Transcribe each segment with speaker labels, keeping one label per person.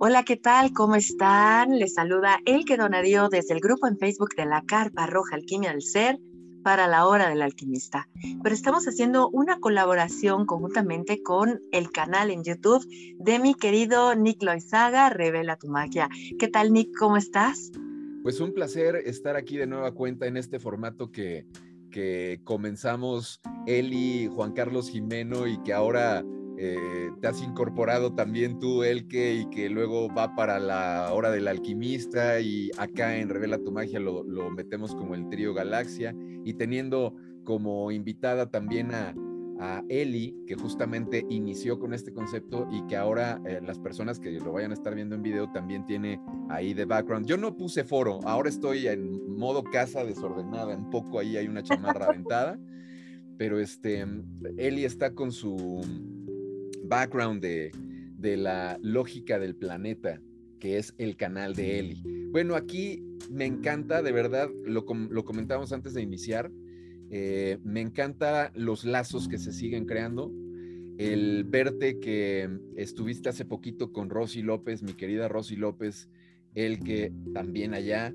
Speaker 1: Hola, ¿qué tal? ¿Cómo están? Les saluda Elke Donadio desde el grupo en Facebook de la Carpa Roja Alquimia del Ser para la Hora del Alquimista. Pero estamos haciendo una colaboración conjuntamente con el canal en YouTube de mi querido Nick Loizaga, Revela tu Magia. ¿Qué tal, Nick? ¿Cómo estás?
Speaker 2: Pues un placer estar aquí de nueva cuenta en este formato que, que comenzamos Eli, Juan Carlos Jimeno y que ahora eh, te has incorporado también tú, Elke, y que luego va para la hora del alquimista y acá en Revela tu Magia lo, metemos como el trío Galaxia y teniendo como invitada también a, Eli, que justamente inició con este concepto y que ahora eh, las personas que lo vayan a estar viendo en video también tiene ahí de background. Yo no puse foro, ahora estoy en modo casa desordenada, un poco ahí hay una chamarra aventada, pero este, Eli está con su background de, la lógica del planeta, que es el canal de Eli. Bueno, aquí me encanta, de verdad, lo, lo comentábamos antes de iniciar, eh, me encanta los lazos que se siguen creando. El verte que estuviste hace poquito con Rosy López, mi querida Rosy López, el que también allá,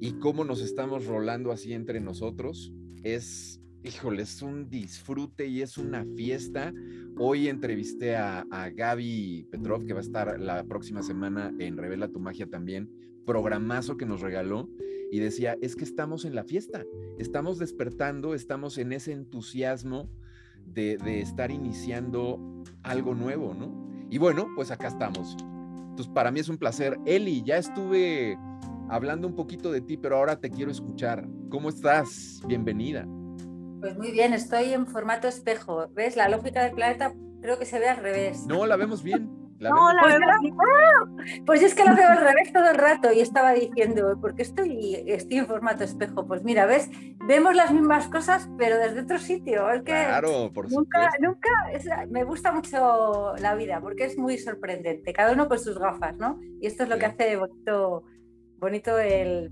Speaker 2: y cómo nos estamos rolando así entre nosotros, es híjole, es un disfrute y es una fiesta. Hoy entrevisté a, Gaby Petrov, que va a estar la próxima semana en Revela tu Magia también, programazo que nos regaló, y decía, es que estamos en la fiesta, estamos despertando, estamos en ese entusiasmo de, estar iniciando algo nuevo, ¿no? Y bueno, pues acá estamos. Entonces, para mí es un placer. Eli, ya estuve hablando un poquito de ti, pero ahora te quiero escuchar. ¿Cómo estás? Bienvenida.
Speaker 3: Pues muy bien, estoy en formato espejo. ¿Ves? La lógica del planeta creo que se ve al revés.
Speaker 2: No, la vemos bien.
Speaker 3: no, la pues, vemos bien. ¡Ah! Pues es que la veo al revés todo el rato y estaba diciendo, ¿por qué estoy, estoy en formato espejo? Pues mira, ¿ves? Vemos las mismas cosas, pero desde otro sitio. Es que
Speaker 2: claro, por
Speaker 3: nunca, nunca me gusta mucho la vida porque es muy sorprendente, cada uno con sus gafas, ¿no? Y esto es lo que hace bonito, bonito el,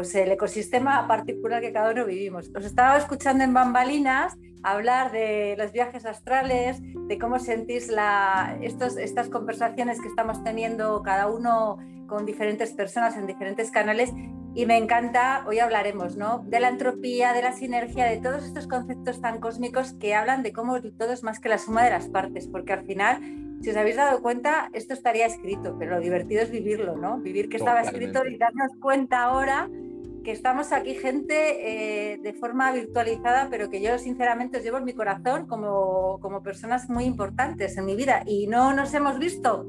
Speaker 3: pues el ecosistema particular que cada uno vivimos. Os estaba escuchando en bambalinas hablar de los viajes astrales, de cómo sentís la, estos, estas conversaciones que estamos teniendo cada uno con diferentes personas en diferentes canales y me encanta, hoy hablaremos, ¿no? De la entropía, de la sinergia, de todos estos conceptos tan cósmicos que hablan de cómo todo es más que la suma de las partes, porque al final, si os habéis dado cuenta, esto estaría escrito, pero lo divertido es vivirlo, ¿no? Vivir que estaba escrito y darnos cuenta ahora que estamos aquí gente eh, de forma virtualizada, pero que yo sinceramente os llevo en mi corazón como, como personas muy importantes en mi vida y no nos hemos visto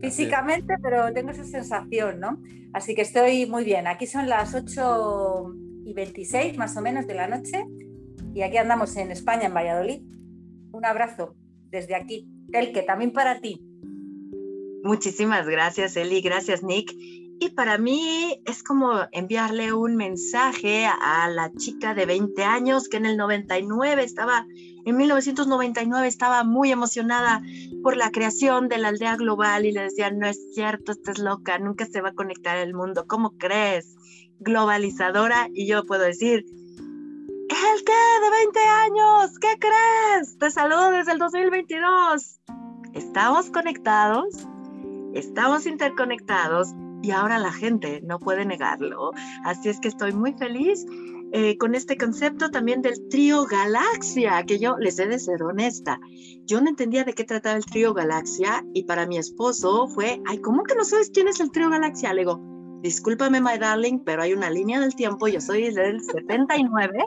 Speaker 3: físicamente, pero tengo esa sensación, ¿no? Así que estoy muy bien. Aquí son las 8 y 26 más o menos de la noche y aquí andamos en España, en Valladolid. Un abrazo desde aquí, el que también para ti.
Speaker 1: Muchísimas gracias, Eli. Gracias, Nick. Y para mí es como enviarle un mensaje a la chica de 20 años que en el 99 estaba, en 1999 estaba muy emocionada por la creación de la aldea global y le decía, no es cierto, estás loca, nunca se va a conectar el mundo, ¿cómo crees? Globalizadora y yo puedo decir, ¿el qué? De 20 años, ¿qué crees? Te saludo desde el 2022. Estamos conectados, estamos interconectados y ahora la gente no puede negarlo. Así es que estoy muy feliz eh, con este concepto también del trío Galaxia, que yo les he de ser honesta. Yo no entendía de qué trataba el trío Galaxia y para mi esposo fue, ay, ¿cómo que no sabes quién es el trío Galaxia? Le digo, discúlpame, my darling, pero hay una línea del tiempo, yo soy del 79.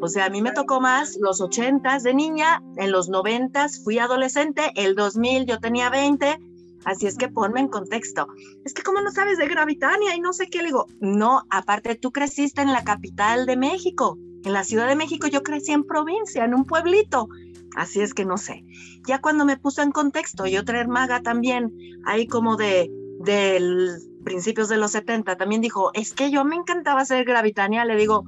Speaker 1: O sea, a mí me tocó más los 80 de niña, en los 90 fui adolescente, el 2000 yo tenía 20, Así es que ponme en contexto. Es que, ¿cómo no sabes de Gravitania? Y no sé qué. Le digo, no, aparte tú creciste en la capital de México. En la Ciudad de México yo crecí en provincia, en un pueblito. Así es que no sé. Ya cuando me puso en contexto, y otra hermaga también, ahí como de, de principios de los 70, también dijo, es que yo me encantaba ser Gravitania. Le digo,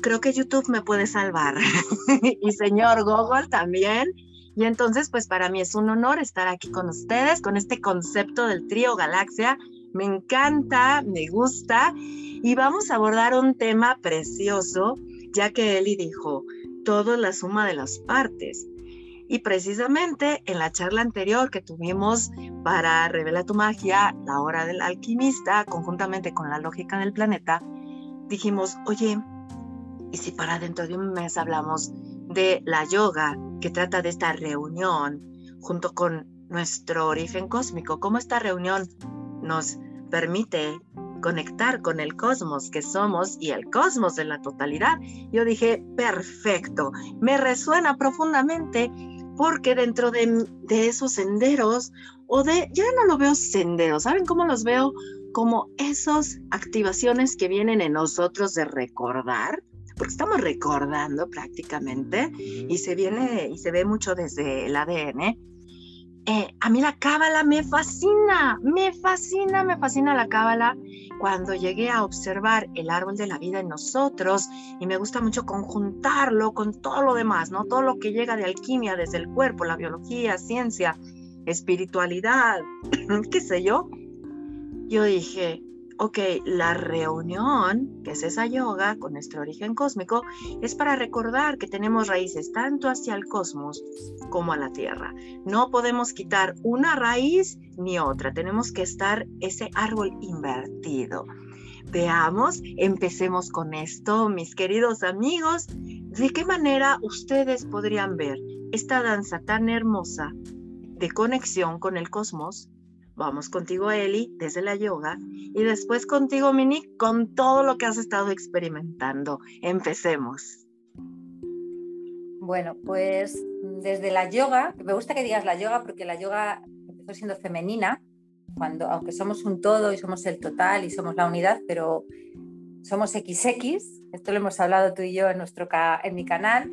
Speaker 1: creo que YouTube me puede salvar. y señor Google también y entonces, pues para mí es un honor estar aquí con ustedes, con este concepto del trío Galaxia. Me encanta, me gusta y vamos a abordar un tema precioso, ya que Eli dijo, todo la suma de las partes. Y precisamente en la charla anterior que tuvimos para Revela tu magia, la hora del alquimista, conjuntamente con la lógica del planeta, dijimos, oye, ¿y si para dentro de un mes hablamos de la yoga, que trata de esta reunión junto con nuestro origen cósmico? ¿Cómo esta reunión nos permite conectar con el cosmos que somos y el cosmos en la totalidad, yo dije, perfecto, me resuena profundamente porque dentro de, esos senderos, o de, ya no lo veo senderos, ¿saben cómo los veo? Como esas activaciones que vienen en nosotros de recordar, porque estamos recordando prácticamente y se viene y se ve mucho desde el ADN eh, a mí la cábala me fascina, me fascina, me fascina la cábala. Cuando llegué a observar el árbol de la vida en nosotros, y me gusta mucho conjuntarlo con todo lo demás, ¿no? Todo lo que llega de alquimia, desde el cuerpo, la biología, ciencia, espiritualidad, qué sé yo. Yo dije, ok, la reunión, que es esa yoga con nuestro origen cósmico, es para recordar que tenemos raíces tanto hacia el cosmos como a la tierra. No podemos quitar una raíz ni otra, tenemos que estar ese árbol invertido. Veamos, empecemos con esto, mis queridos amigos. ¿De qué manera ustedes podrían ver esta danza tan hermosa de conexión con el cosmos Vamos contigo, Eli, desde la yoga, y después contigo, Mini, con todo lo que has estado experimentando. Empecemos.
Speaker 3: Bueno, pues desde la yoga, me gusta que digas la yoga porque la yoga empezó siendo femenina, cuando, aunque somos un todo y somos el total y somos la unidad, pero somos XX, esto lo hemos hablado tú y yo en, nuestro, en mi canal,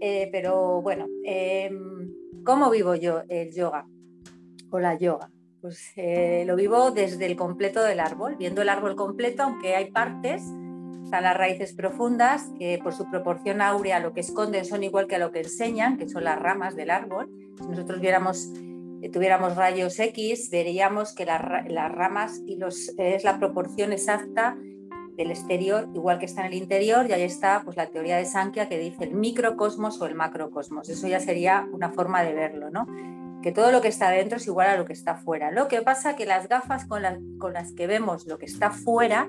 Speaker 3: eh, pero bueno, em, ¿cómo vivo yo el yoga o la yoga? Pues eh, lo vivo desde el completo del árbol, viendo el árbol completo, aunque hay partes, están las raíces profundas, que por su proporción áurea lo que esconden son igual que a lo que enseñan, que son las ramas del árbol. Si nosotros viéramos, eh, tuviéramos rayos X, veríamos que las ramas y es la proporción exacta del exterior, igual que está en el interior, y ahí está pues, la teoría de Sankhya que dice el microcosmos o el macrocosmos. Eso ya sería una forma de verlo, ¿no? Que todo lo que está dentro es igual a lo que está fuera. Lo que pasa que las gafas con, las que vemos lo que está fuera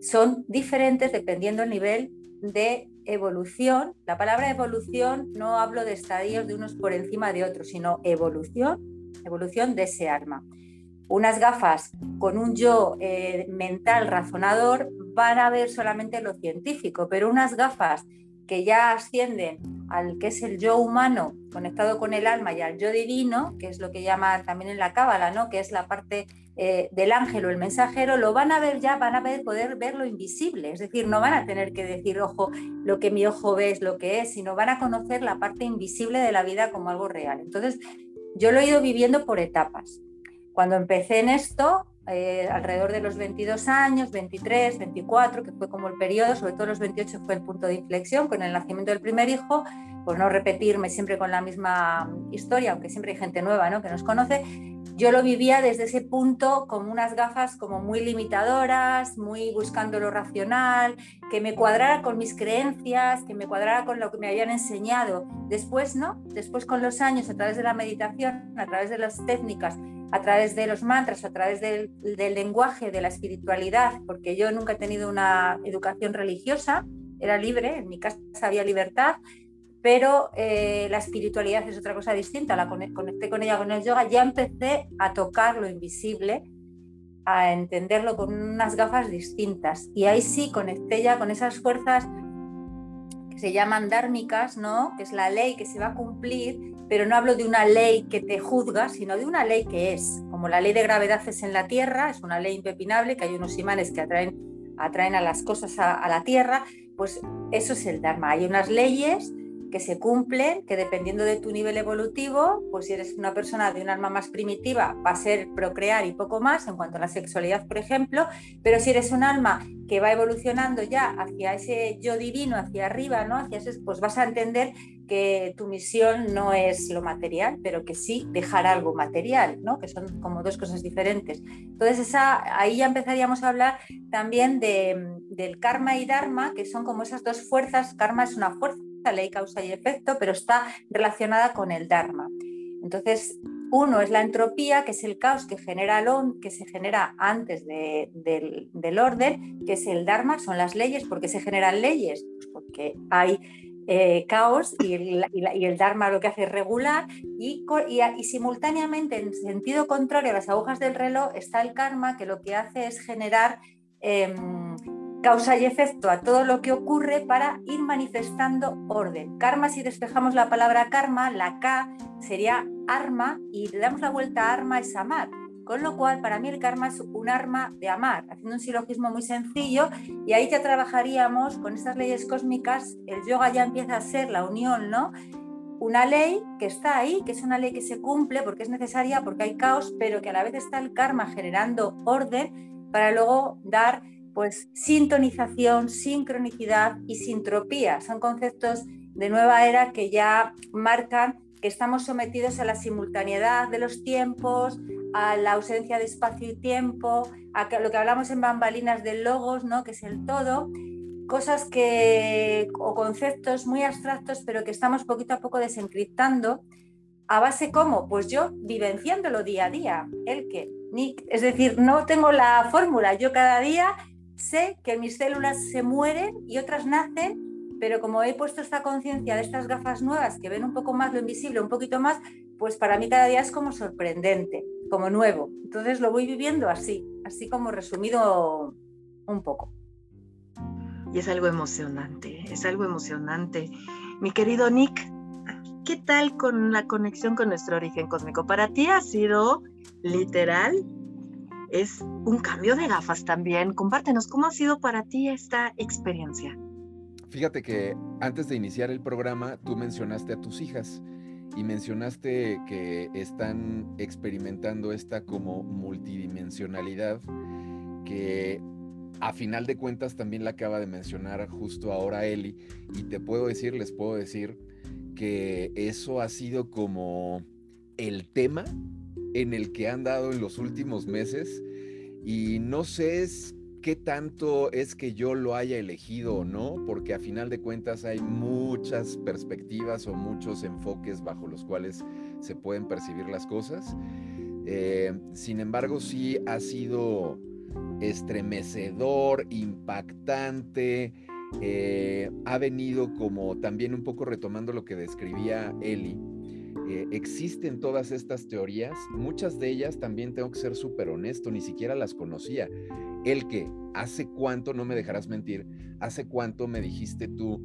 Speaker 3: son diferentes dependiendo del nivel de evolución. La palabra evolución no hablo de estadios de unos por encima de otros, sino evolución, evolución de ese alma. Unas gafas con un yo eh, mental razonador van a ver solamente lo científico, pero unas gafas que ya ascienden al que es el yo humano conectado con el alma y al yo divino, que es lo que llama también en la cábala, ¿no? que es la parte eh, del ángel o el mensajero, lo van a ver ya, van a poder ver lo invisible, es decir, no van a tener que decir, ojo, lo que mi ojo ve es lo que es, sino van a conocer la parte invisible de la vida como algo real. Entonces, yo lo he ido viviendo por etapas. Cuando empecé en esto, eh, alrededor de los 22 años, 23, 24, que fue como el periodo, sobre todo los 28 fue el punto de inflexión con el nacimiento del primer hijo, por no repetirme siempre con la misma historia, aunque siempre hay gente nueva ¿no? que nos conoce, yo lo vivía desde ese punto como unas gafas como muy limitadoras, muy buscando lo racional, que me cuadrara con mis creencias, que me cuadrara con lo que me habían enseñado. Después, ¿no? Después con los años, a través de la meditación, a través de las técnicas, a través de los mantras, a través del, lenguaje, de la espiritualidad, porque yo nunca he tenido una educación religiosa, era libre, en mi casa había libertad, pero eh, la espiritualidad es otra cosa distinta, la conecté con ella con el yoga, ya empecé a tocar lo invisible, a entenderlo con unas gafas distintas. Y ahí sí conecté ya con esas fuerzas que se llaman dármicas, ¿no? que es la ley que se va a cumplir pero no hablo de una ley que te juzga, sino de una ley que es. Como la ley de gravedad es en la Tierra, es una ley impepinable, que hay unos imanes que atraen, atraen a las cosas a, a la Tierra, pues eso es el Dharma. Hay unas leyes que se cumplen, que dependiendo de tu nivel evolutivo, pues si eres una persona de un alma más primitiva, va a ser procrear y poco más en cuanto a la sexualidad, por ejemplo, pero si eres un alma que va evolucionando ya hacia ese yo divino, hacia arriba, ¿no? Hacia ese, pues vas a entender que tu misión no es lo material, pero que sí dejar algo material, ¿no? Que son como dos cosas diferentes. Entonces, esa, ahí ya empezaríamos a hablar también de, del karma y dharma, que son como esas dos fuerzas. Karma es una fuerza ley causa y efecto, pero está relacionada con el Dharma. Entonces, uno es la entropía, que es el caos que, genera el que se genera antes del, del, orden, que es el Dharma, son las leyes. ¿Por qué se generan leyes? Pues porque hay eh, caos y el, y, el, Dharma lo que hace es regular y, y, simultáneamente en sentido contrario a las agujas del reloj está el karma que lo que hace es generar em, causa y efecto a todo lo que ocurre para ir manifestando orden. Karma, si despejamos la palabra karma, la K sería arma y le damos la vuelta a arma es amar. Con lo cual, para mí el karma es un arma de amar, haciendo un silogismo muy sencillo y ahí ya trabajaríamos con estas leyes cósmicas, el yoga ya empieza a ser la unión, ¿no? Una ley que está ahí, que es una ley que se cumple porque es necesaria, porque hay caos, pero que a la vez está el karma generando orden para luego dar pues sintonización, sincronicidad y sintropía. Son conceptos de nueva era que ya marcan que estamos sometidos a la simultaneidad de los tiempos, a la ausencia de espacio y tiempo, a lo que hablamos en bambalinas del logos, ¿no? que es el todo, cosas que, o conceptos muy abstractos, pero que estamos poquito a poco desencriptando. ¿A base cómo? Pues yo vivenciándolo día a día. El que, Nick, es decir, no tengo la fórmula. Yo cada día sé que mis células se mueren y otras nacen pero como he puesto esta conciencia de estas gafas nuevas que ven un poco más lo invisible, un poquito más, pues para mí cada día es como sorprendente, como nuevo. Entonces lo voy viviendo así, así como resumido un poco.
Speaker 1: Y es algo emocionante, es algo emocionante. Mi querido Nick, ¿qué tal con la conexión con nuestro origen cósmico? Para ti ha sido literal, es un cambio de gafas también. Compártenos, ¿cómo ha sido para ti esta experiencia?
Speaker 2: Fíjate que antes de iniciar el programa, tú mencionaste a tus hijas y mencionaste que están experimentando esta como multidimensionalidad que a final de cuentas también la acaba de mencionar justo ahora Eli y te puedo decir, les puedo decir que eso ha sido como el tema en el que han dado en los últimos meses y no sé qué tanto es que yo lo haya elegido o no, porque a final de cuentas hay muchas perspectivas o muchos enfoques bajo los cuales se pueden percibir las cosas. Eh, sin embargo, sí ha sido estremecedor, impactante, eh, ha venido como también un poco retomando lo que describía Eli. Existen todas estas teorías, muchas de ellas también tengo que ser súper honesto, ni siquiera las conocía el que hace cuánto, no me dejarás mentir, hace cuánto me dijiste tú,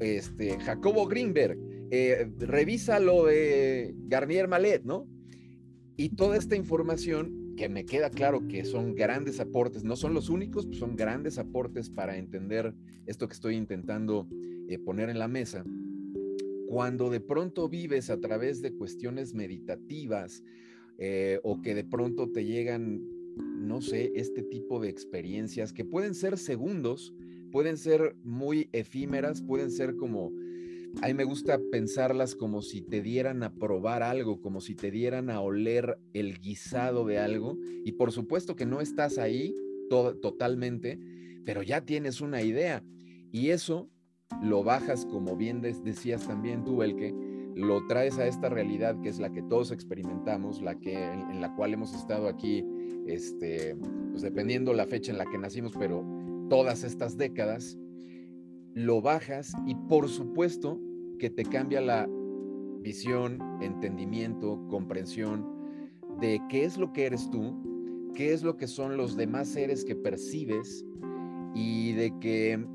Speaker 2: este, Jacobo Greenberg, eh, revisa lo de Garnier Malet, ¿no? Y toda esta información que me queda claro que son grandes aportes, no son los únicos, son grandes aportes para entender esto que estoy intentando eh, poner en la mesa. Cuando de pronto vives a través de cuestiones meditativas eh, o que de pronto te llegan no sé, este tipo de experiencias que pueden ser segundos, pueden ser muy efímeras, pueden ser como, a mí me gusta pensarlas como si te dieran a probar algo, como si te dieran a oler el guisado de algo. Y por supuesto que no estás ahí totalmente, pero ya tienes una idea. Y eso lo bajas, como bien decías también tú, el que lo traes a esta realidad que es la que todos experimentamos, la que en la cual hemos estado aquí este, pues dependiendo la fecha en la que nacimos, pero todas estas décadas, lo bajas y por supuesto que te cambia la visión, entendimiento, comprensión de qué es lo que eres tú, qué es lo que son los demás seres que percibes y de que,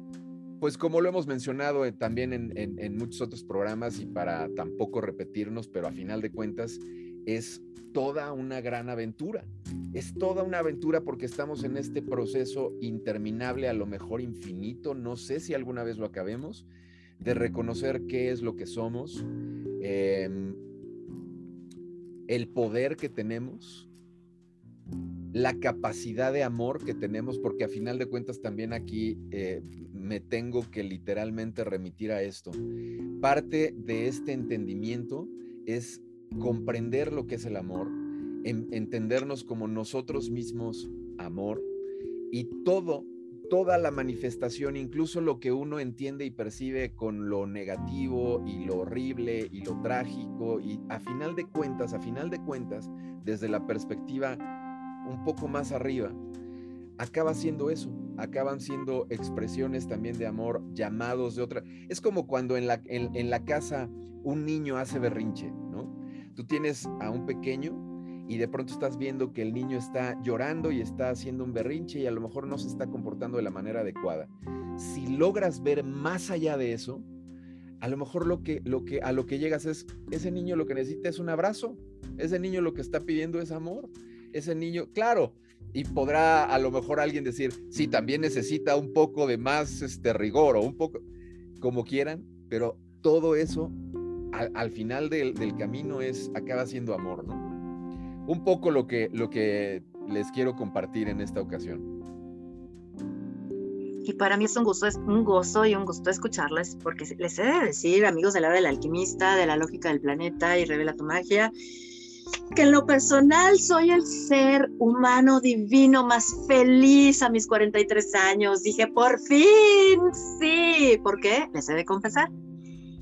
Speaker 2: pues como lo hemos mencionado eh, también en, muchos otros programas y para tampoco repetirnos, pero a final de cuentas es toda una gran aventura. Es toda una aventura porque estamos en este proceso interminable, a lo mejor infinito, no sé si alguna vez lo acabemos, de reconocer qué es lo que somos, em, el poder que tenemos, la capacidad de amor que tenemos, porque a final de cuentas también aquí eh, me tengo que literalmente remitir a esto. Parte de este entendimiento es comprender lo que es el amor, entendernos como nosotros mismos amor y todo, toda la manifestación, incluso lo que uno entiende y percibe con lo negativo y lo horrible y lo trágico, y a final de cuentas, a final de cuentas, desde la perspectiva un poco más arriba, acaba siendo eso, acaban siendo expresiones también de amor, llamados de otra. Es como cuando en la, en la casa un niño hace berrinche, ¿no? Tú tienes a un pequeño y de pronto estás viendo que el niño está llorando y está haciendo un berrinche y a lo mejor no se está comportando de la manera adecuada. Si logras ver más allá de eso, a lo mejor lo que, lo que, a lo que llegas es, ese niño lo que necesita es un abrazo, ese niño lo que está pidiendo es amor, ese niño, claro, y podrá a lo mejor alguien decir, sí, también necesita un poco de más este, rigor o un poco, como quieran, pero todo eso al, final del, del, camino es, acaba siendo amor, ¿no? un poco lo que, lo que les quiero compartir en esta ocasión.
Speaker 1: Y para mí es un gusto, es un gozo y un gusto escucharles, porque les he de decir, amigos del lado del alquimista, de la lógica del planeta y revela tu magia, que en lo personal soy el ser humano divino más feliz a mis 43 años. Dije, por fin, sí. ¿Por qué? Les he de confesar.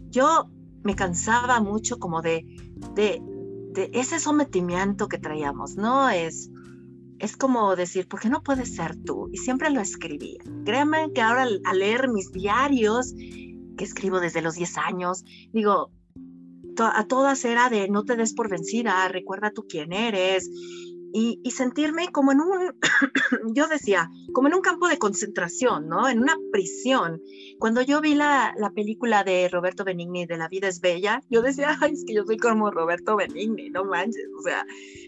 Speaker 1: Yo me cansaba mucho como de, de de ese sometimiento que traíamos, ¿no? Es, es como decir, ¿por qué no puedes ser tú? Y siempre lo escribía. Créanme que ahora al, leer mis diarios, que escribo desde los 10 años, digo, a todas era de no te des por vencida, recuerda tú quién eres, y, sentirme como en un, yo decía, como en un campo de concentración, ¿no? En una prisión. Cuando yo vi la, la, película de Roberto Benigni de La vida es bella, yo decía, ay, es que yo soy como Roberto Benigni, no manches, o sea,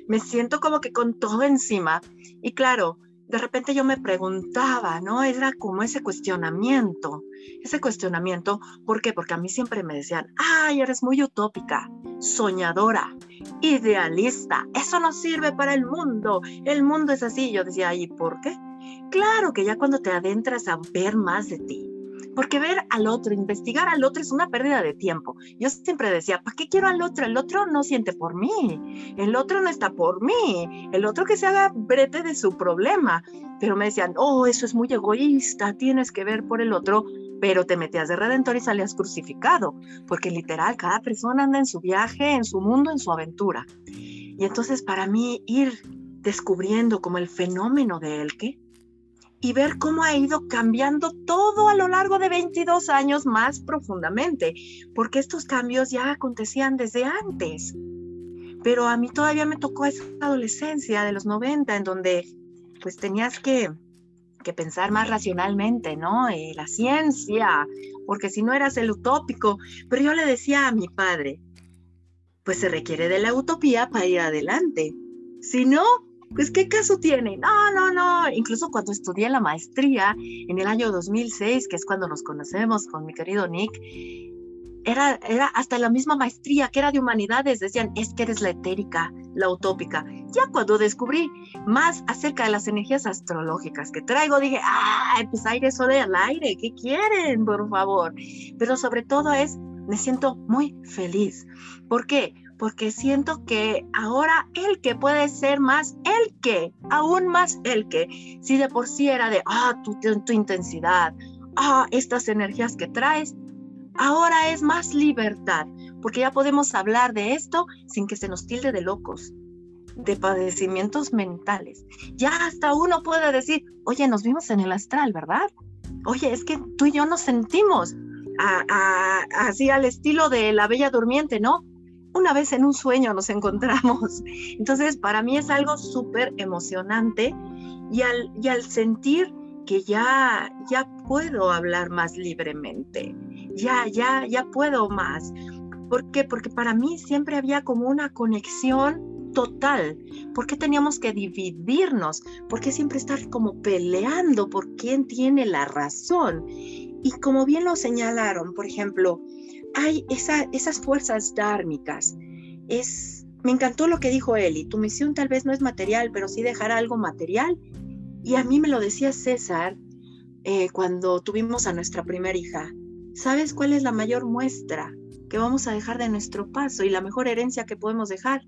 Speaker 1: me siento como que con todo encima. Y claro, de repente yo me preguntaba, ¿no? Era como ese cuestionamiento, ese cuestionamiento, ¿por qué? Porque a mí siempre me decían, ay, eres muy utópica, soñadora, idealista, eso no sirve para el mundo, el mundo es así. Yo decía, ¿y por qué? Claro que ya cuando te adentras a ver más de ti, porque ver al otro, investigar al otro es una pérdida de tiempo. Yo siempre decía, ¿para qué quiero al otro? El otro no siente por mí, el otro no está por mí, el otro que se haga brete de su problema. Pero me decían, oh, eso es muy egoísta, tienes que ver por el otro, pero te metías de redentor y salías crucificado, porque literal, cada persona anda en su viaje, en su mundo, en su aventura. Y entonces para mí ir descubriendo como el fenómeno de ¿qué? Y ver cómo ha ido cambiando todo a lo largo de 22 años más profundamente, porque estos cambios ya acontecían desde antes. Pero a mí todavía me tocó esa adolescencia de los 90 en donde pues tenías que, que pensar más racionalmente, ¿no? Eh, la ciencia, porque si no eras el utópico. Pero yo le decía a mi padre, pues se requiere de la utopía para ir adelante. Si no, pues ¿qué caso tiene? No, no, no. Incluso cuando estudié la maestría en el año 2006, que es cuando nos conocemos con mi querido Nick, era, era hasta la misma maestría que era de humanidades, decían, es que eres la etérica, la utópica. Ya cuando descubrí más acerca de las energías astrológicas que traigo, dije, ah, pues aire, sol al aire, ¿qué quieren, por favor? Pero sobre todo es, me siento muy feliz. ¿Por qué? Porque siento que ahora el que puede ser más el que, aún más el que, si de por sí era de, ah, tu, tu, intensidad, ah, estas energías que traes, ahora es más libertad, porque ya podemos hablar de esto sin que se nos tilde de locos, de padecimientos mentales. Ya hasta uno puede decir, oye, nos vimos en el astral, ¿verdad? Oye, es que tú y yo nos sentimos así al estilo de la Bella Durmiente, ¿no? Una vez en un sueño nos encontramos. Entonces, para mí es algo súper emocionante y al, y al sentir que ya, ya puedo hablar más libremente, ya, ya, ya puedo más. ¿Por qué? Porque para mí siempre había como una conexión total. ¿Por qué teníamos que dividirnos? ¿Por qué siempre estar como peleando por quién tiene la razón? Y como bien lo señalaron, por ejemplo, hay esas fuerzas dármicas. Es, me encantó lo que dijo Eli, tu misión tal vez no es material, pero sí dejar algo material. Y a mí me lo decía César eh, cuando tuvimos a nuestra primera hija. ¿Sabes cuál es la mayor muestra que vamos a dejar de nuestro paso y la mejor herencia que podemos dejar?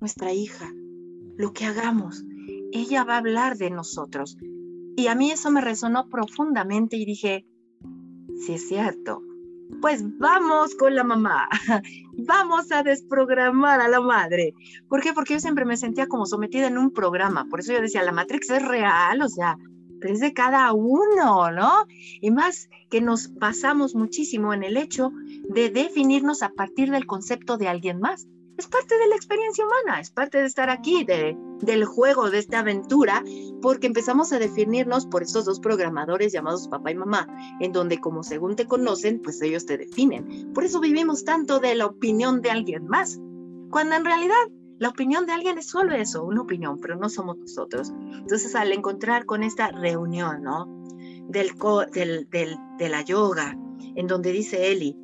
Speaker 1: Nuestra hija. Lo que hagamos. Ella va a hablar de nosotros. Y a mí eso me resonó profundamente y dije, sí es cierto, pues vamos con la mamá, vamos a desprogramar a la madre. ¿Por qué? Porque yo siempre me sentía como sometida en un programa, por eso yo decía, la Matrix es real, o sea, pero es de cada uno, ¿no? Y más que nos basamos muchísimo en el hecho de definirnos a partir del concepto de alguien más es parte de la experiencia humana, es parte de estar aquí, de, del juego, de esta aventura, porque empezamos a definirnos por estos dos programadores llamados papá y mamá, en donde como según te conocen, pues ellos te definen. Por eso vivimos tanto de la opinión de alguien más, cuando en realidad la opinión de alguien es solo eso, una opinión, pero no somos nosotros. Entonces al encontrar con esta reunión, ¿no? Del, del, del, de la yoga, en donde dice Eli,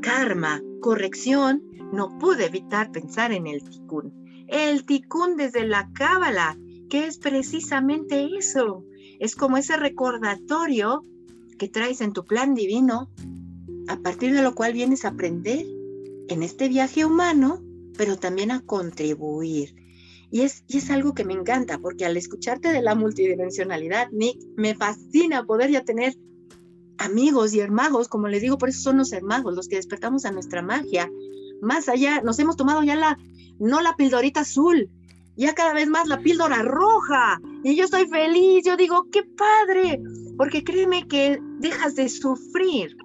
Speaker 1: karma, corrección, no pude evitar pensar en el tikkun. El tikkun desde la cábala, que es precisamente eso. Es como ese recordatorio que traes en tu plan divino, a partir de lo cual vienes a aprender en este viaje humano, pero también a contribuir. Y es, y es algo que me encanta, porque al escucharte de la multidimensionalidad, Nick, me fascina poder ya tener amigos y hermanos, como les digo, por eso son los hermanos, los que despertamos a nuestra magia, más allá, nos hemos tomado ya la, no la pildorita azul, ya cada vez más la píldora roja. Y yo estoy feliz, yo digo, qué padre, porque créeme que dejas de sufrir.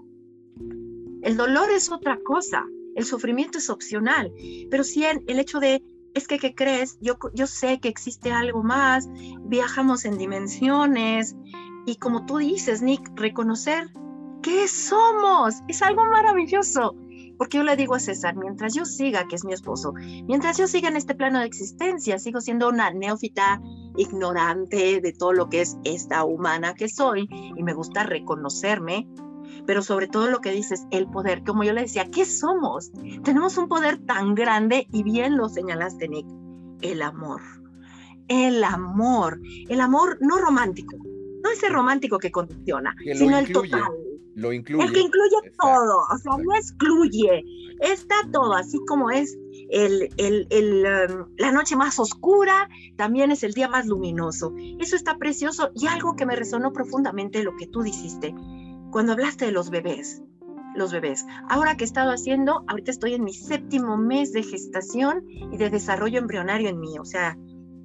Speaker 1: El dolor es otra cosa, el sufrimiento es opcional, pero si el, hecho de, es que, ¿qué crees? Yo, yo sé que existe algo más, viajamos en dimensiones, y como tú dices, Nick, reconocer qué somos es algo maravilloso. Porque yo le digo a César, mientras yo siga, que es mi esposo, mientras yo siga en este plano de existencia, sigo siendo una neófita ignorante de todo lo que es esta humana que soy y me gusta reconocerme, pero sobre todo lo que dices, el poder, como yo le decía, ¿qué somos? Tenemos un poder tan grande y bien lo señalaste, Nick, el amor. El amor, el amor no romántico, no ese romántico que condiciona, sino el total
Speaker 2: lo incluye.
Speaker 1: El que incluye todo, o sea, no excluye, está todo, así como es el, el, el, um, la noche más oscura, también es el día más luminoso. Eso está precioso y algo que me resonó profundamente lo que tú dijiste cuando hablaste de los bebés. Los bebés. Ahora que he estado haciendo, ahorita estoy en mi séptimo mes de gestación y de desarrollo embrionario en mí, o sea,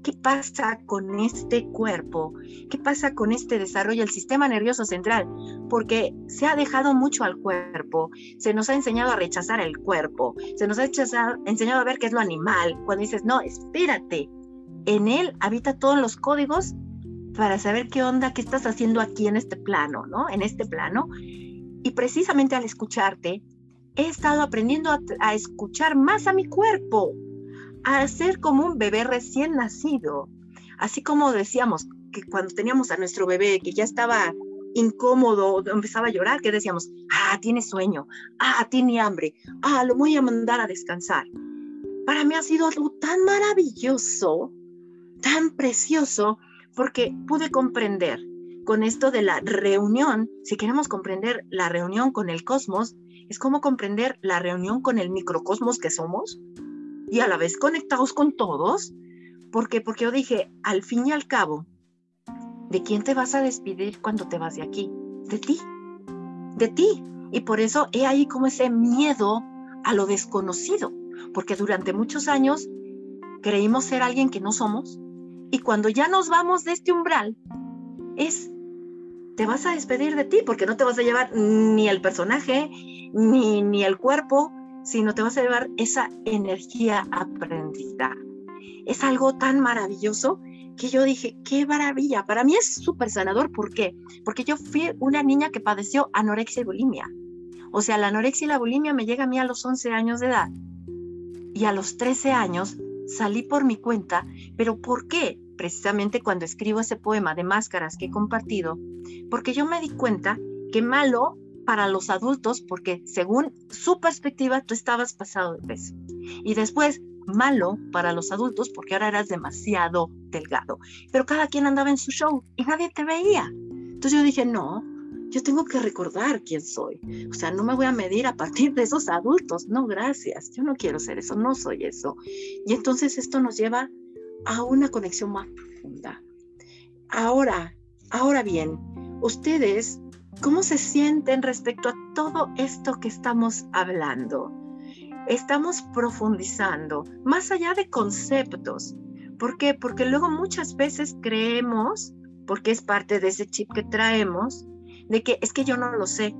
Speaker 1: ¿Qué pasa con este cuerpo? ¿Qué pasa con este desarrollo del sistema nervioso central? Porque se ha dejado mucho al cuerpo, se nos ha enseñado a rechazar el cuerpo, se nos ha enseñado a ver qué es lo animal. Cuando dices, no, espérate, en él habita todos los códigos para saber qué onda, qué estás haciendo aquí en este plano, ¿no? En este plano. Y precisamente al escucharte, he estado aprendiendo a, a escuchar más a mi cuerpo a ser como un bebé recién nacido. Así como decíamos que cuando teníamos a nuestro bebé que ya estaba incómodo, empezaba a llorar, que decíamos, ah, tiene sueño, ah, tiene hambre, ah, lo voy a mandar a descansar. Para mí ha sido algo tan maravilloso, tan precioso, porque pude comprender con esto de la reunión, si queremos comprender la reunión con el cosmos, es como comprender la reunión con el microcosmos que somos, y a la vez conectados con todos, porque porque yo dije, al fin y al cabo, ¿de quién te vas a despedir cuando te vas de aquí? De ti, de ti. Y por eso he ahí como ese miedo a lo desconocido, porque durante muchos años creímos ser alguien que no somos, y cuando ya nos vamos de este umbral, es, te vas a despedir de ti, porque no te vas a llevar ni el personaje, ni, ni el cuerpo, sino te vas a llevar esa energía aprendida. Es algo tan maravilloso que yo dije, qué maravilla. Para mí es súper sanador. ¿Por qué? Porque yo fui una niña que padeció anorexia y bulimia. O sea, la anorexia y la bulimia me llega a mí a los 11 años de edad. Y a los 13 años salí por mi cuenta. ¿Pero por qué? Precisamente cuando escribo ese poema de máscaras que he compartido. Porque yo me di cuenta que malo para los adultos porque según su perspectiva tú estabas pasado de peso. Y después malo para los adultos porque ahora eras demasiado delgado. Pero cada quien andaba en su show y nadie te veía. Entonces yo dije, no, yo tengo que recordar quién soy. O sea, no me voy a medir a partir de esos adultos. No, gracias. Yo no quiero ser eso, no soy eso. Y entonces esto nos lleva a una conexión más profunda. Ahora, Ahora bien, ustedes, ¿cómo se sienten respecto a todo esto que estamos hablando? Estamos profundizando más allá de conceptos. ¿Por qué? Porque luego muchas veces creemos, porque es parte de ese chip que traemos, de que es que yo no lo sé,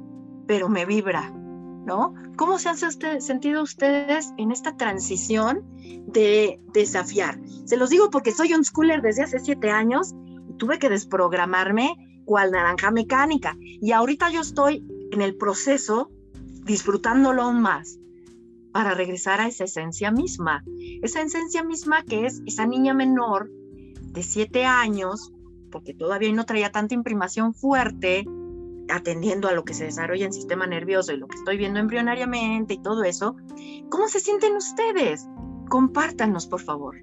Speaker 1: pero me vibra, ¿no? ¿Cómo se han sentido ustedes en esta transición de desafiar? Se los digo porque soy un schooler desde hace siete años y tuve que desprogramarme cual naranja mecánica. Y ahorita yo estoy en el proceso disfrutándolo más para regresar a esa esencia misma. Esa esencia misma que es esa niña menor de siete años, porque todavía no traía tanta imprimación fuerte, atendiendo a lo que se desarrolla en sistema nervioso y lo que estoy viendo embrionariamente y todo eso, ¿cómo se sienten ustedes? Compártanos, por favor.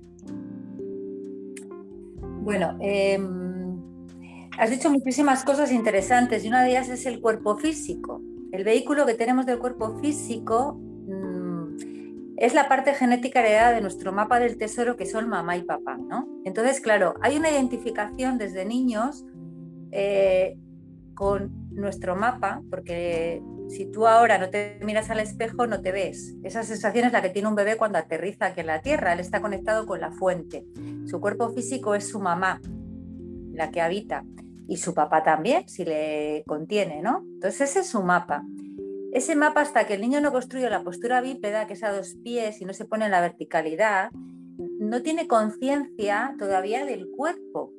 Speaker 3: Bueno, em, has dicho muchísimas cosas interesantes y una de ellas es el cuerpo físico. El vehículo que tenemos del cuerpo físico mm, es la parte genética heredada de nuestro mapa del tesoro que son mamá y papá, ¿no? Entonces, claro, hay una identificación desde niños eh, con nuestro mapa, porque si tú ahora no te miras al espejo, no te ves. Esa sensación es la que tiene un bebé cuando aterriza aquí en la Tierra. Él está conectado con la fuente. Su cuerpo físico es su mamá, la que habita, y su papá también, si le contiene, ¿no? Entonces ese es su mapa. Ese mapa, hasta que el niño no construye la postura bípeda, que es a dos pies y no se pone en la verticalidad, no tiene conciencia todavía del cuerpo.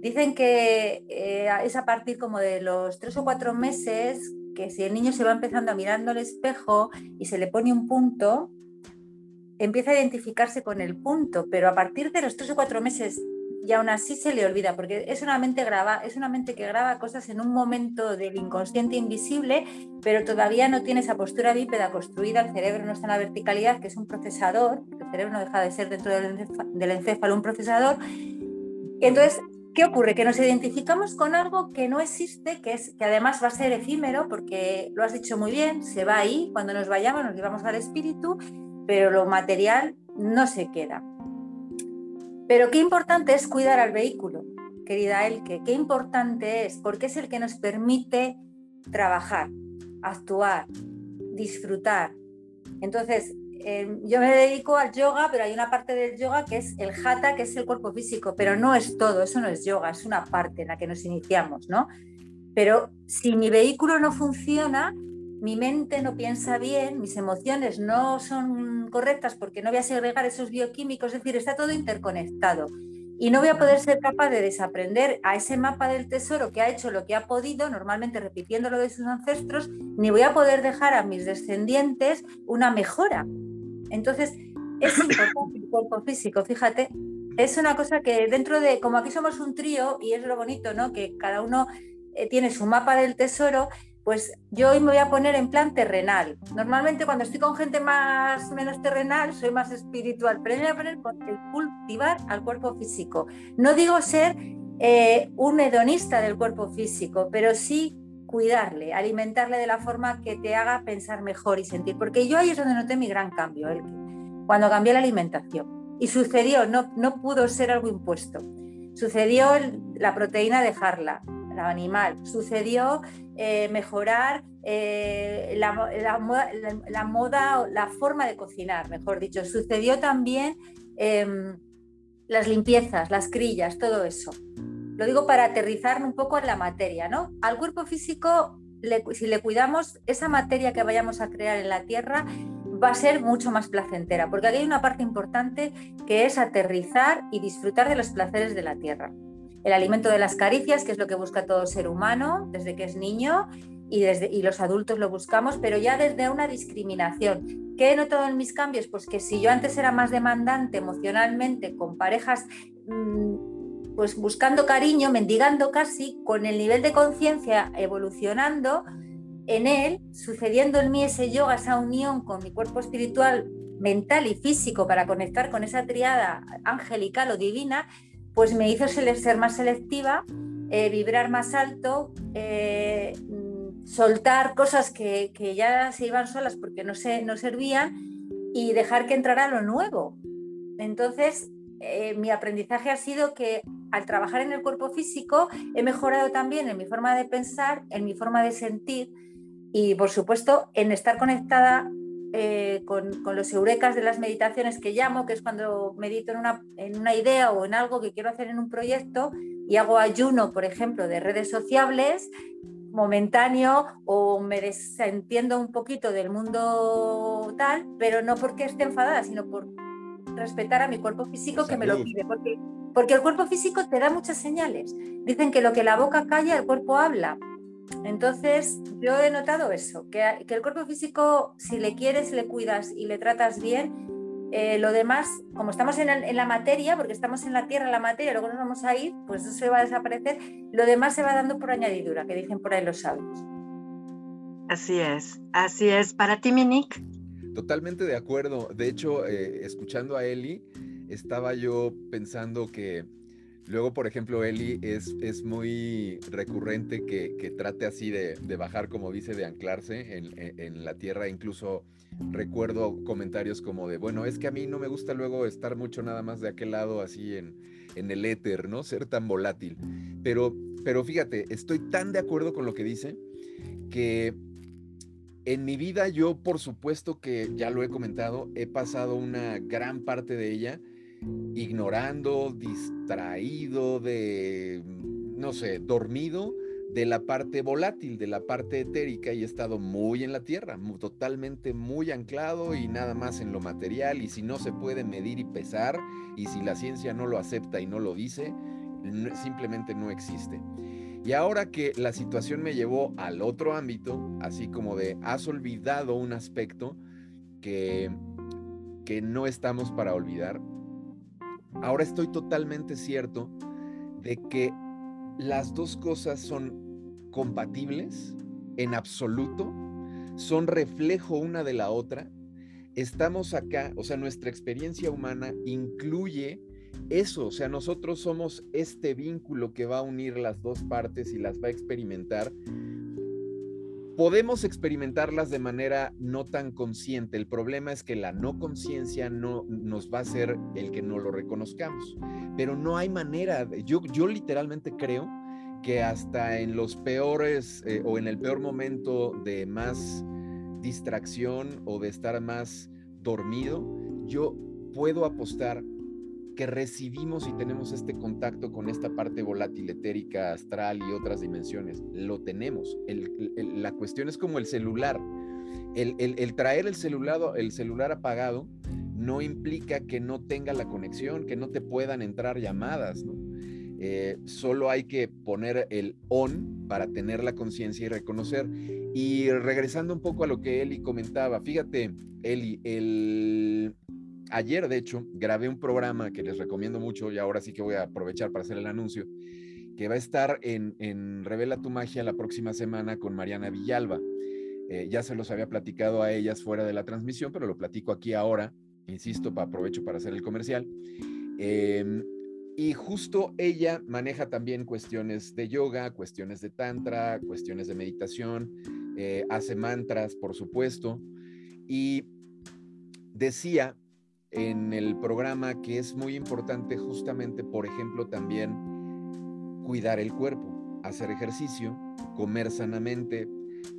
Speaker 3: Dicen que eh, es a partir como de los tres o cuatro meses que si el niño se va empezando a mirando al espejo y se le pone un punto, empieza a identificarse con el punto, pero a partir de los tres o cuatro meses y aún así se le olvida, porque es una mente graba, es una mente que graba cosas en un momento del inconsciente invisible, pero todavía no tiene esa postura bípeda construida, el cerebro no está en la verticalidad, que es un procesador, el cerebro no deja de ser dentro del encéfalo un procesador. Entonces, ¿Qué ocurre? Que nos identificamos con algo que no existe, que, es, que además va a ser efímero, porque lo has dicho muy bien, se va ahí, cuando nos vayamos nos llevamos al espíritu, pero lo material no se queda. Pero qué importante es cuidar al vehículo, querida Elke, qué importante es, porque es el que nos permite trabajar, actuar, disfrutar. Entonces, Em, yo me dedico al yoga, pero hay una parte del yoga que es el hatha, que es el cuerpo físico, pero no es todo, eso no es yoga, es una parte en la que nos iniciamos, ¿no? Pero si mi vehículo no funciona, mi mente no piensa bien, mis emociones no son correctas porque no voy a segregar esos bioquímicos, es decir, está todo interconectado. Y no voy a poder ser capaz de desaprender a ese mapa del tesoro que ha hecho lo que ha podido, normalmente repitiendo lo de sus ancestros, ni voy a poder dejar a mis descendientes una mejora. Entonces, es importante el cuerpo físico, fíjate. Es una cosa que dentro de, como aquí somos un trío, y es lo bonito, ¿no? Que cada uno eh, tiene su mapa del tesoro, pues yo hoy me voy a poner en plan terrenal. Normalmente cuando estoy con gente más menos terrenal, soy más espiritual, pero yo voy a poner el cultivar al cuerpo físico. No digo ser eh, un hedonista del cuerpo físico, pero sí cuidarle, alimentarle de la forma que te haga pensar mejor y sentir. Porque yo ahí es donde noté mi gran cambio, el cuando cambié la alimentación. Y sucedió, no, no pudo ser algo impuesto. Sucedió la proteína dejarla, la animal. Sucedió eh, mejorar eh, la, la, moda, la forma de cocinar, mejor dicho. Sucedió también em, las limpiezas, las crillas, todo eso. Lo digo para aterrizar un poco en la materia, ¿no? Al cuerpo físico, si le cuidamos, esa materia que vayamos a crear en la Tierra va a ser mucho más placentera, porque aquí hay una parte importante que es aterrizar y disfrutar de los placeres de la Tierra. El alimento de las caricias, que es lo que busca todo ser humano desde que es niño, y, desde, y los adultos lo buscamos, pero ya desde una discriminación. ¿Qué he notado en mis cambios? Pues que si yo antes era más demandante emocionalmente con parejas mmm, pues buscando cariño, mendigando casi, con el nivel de conciencia evolucionando en él, sucediendo en mí ese yoga, esa unión con mi cuerpo espiritual, mental y físico para conectar con esa triada angelical o divina, pues me hizo ser más selectiva, eh, vibrar más alto, eh, soltar cosas que, ya se iban solas porque no, se, no servían y dejar que entrara lo nuevo. Entonces, eh, mi aprendizaje ha sido que al trabajar en el cuerpo físico he mejorado también en mi forma de pensar, en mi forma de sentir y por supuesto en estar conectada eh, con, los eurecas de las meditaciones que llamo, que es cuando medito en una, en una idea o en algo que quiero hacer en un proyecto y hago ayuno, por ejemplo, de redes sociables momentáneo o me desentiendo un poquito del mundo tal, pero no porque esté enfadada, sino por respetar a mi cuerpo físico que me lo pide, porque, porque el cuerpo físico te da muchas señales. Dicen que lo que la boca calla, el cuerpo habla. Entonces, yo he notado eso, que, el cuerpo físico, si le quieres, le cuidas y le tratas bien, eh, lo demás, como estamos en, la materia, porque estamos en la tierra, en la materia, luego nos vamos a ir, pues eso se va a desaparecer, lo demás se va dando por añadidura, que dicen por ahí los sabios.
Speaker 1: Así es, así es. ¿Para ti, Minik?
Speaker 2: Totalmente de acuerdo. De hecho, eh, escuchando a Eli, estaba yo pensando que Luego, por ejemplo, Eli es, es muy recurrente que, trate así de, bajar, como dice, de anclarse en, la tierra. Incluso recuerdo comentarios como de, bueno, es que a mí no me gusta luego estar mucho nada más de aquel lado, así en, el éter, ¿no? Ser tan volátil. Pero, pero fíjate, estoy tan de acuerdo con lo que dice que en mi vida yo, por supuesto que ya lo he comentado, he pasado una gran parte de ella ignorando, distraído, de, no sé, dormido de la parte volátil, de la parte etérica y he estado muy en la tierra, totalmente muy anclado y nada más en lo material y si no se puede medir y pesar y si la ciencia no lo acepta y no lo dice, simplemente no existe. Y ahora que la situación me llevó al otro ámbito, así como de has olvidado un aspecto que, que no estamos para olvidar, Ahora estoy totalmente cierto de que las dos cosas son compatibles en absoluto, son reflejo una de la otra. Estamos acá, o sea, nuestra experiencia humana incluye eso, o sea, nosotros somos este vínculo que va a unir las dos partes y las va a experimentar podemos experimentarlas de manera no tan consciente. El problema es que la no conciencia no nos va a hacer el que no lo reconozcamos. Pero no hay manera. Yo, yo literalmente creo que hasta en los peores eh, o en el peor momento de más distracción o de estar más dormido, yo puedo apostar que recibimos y tenemos este contacto con esta parte volátil, etérica, astral y otras dimensiones. Lo tenemos. la cuestión es como el celular. El, traer el celular, el celular apagado no implica que no tenga la conexión, que no te puedan entrar llamadas, eh, solo hay que poner el on para tener la conciencia y reconocer. Y regresando un poco a lo que Eli comentaba, fíjate, Eli, el, ayer, de hecho, grabé un programa que les recomiendo mucho y ahora sí que voy a aprovechar para hacer el anuncio, que va a estar en, Revela tu Magia la próxima semana con Mariana Villalba. Eh, ya se los había platicado a ellas fuera de la transmisión, pero lo platico aquí ahora, insisto, para aprovecho para hacer el comercial. Em, y justo ella maneja también cuestiones de yoga, cuestiones de tantra, cuestiones de meditación, eh, hace mantras, por supuesto. Y decía en el programa que es muy importante justamente, por ejemplo, también cuidar el cuerpo, hacer ejercicio, comer sanamente,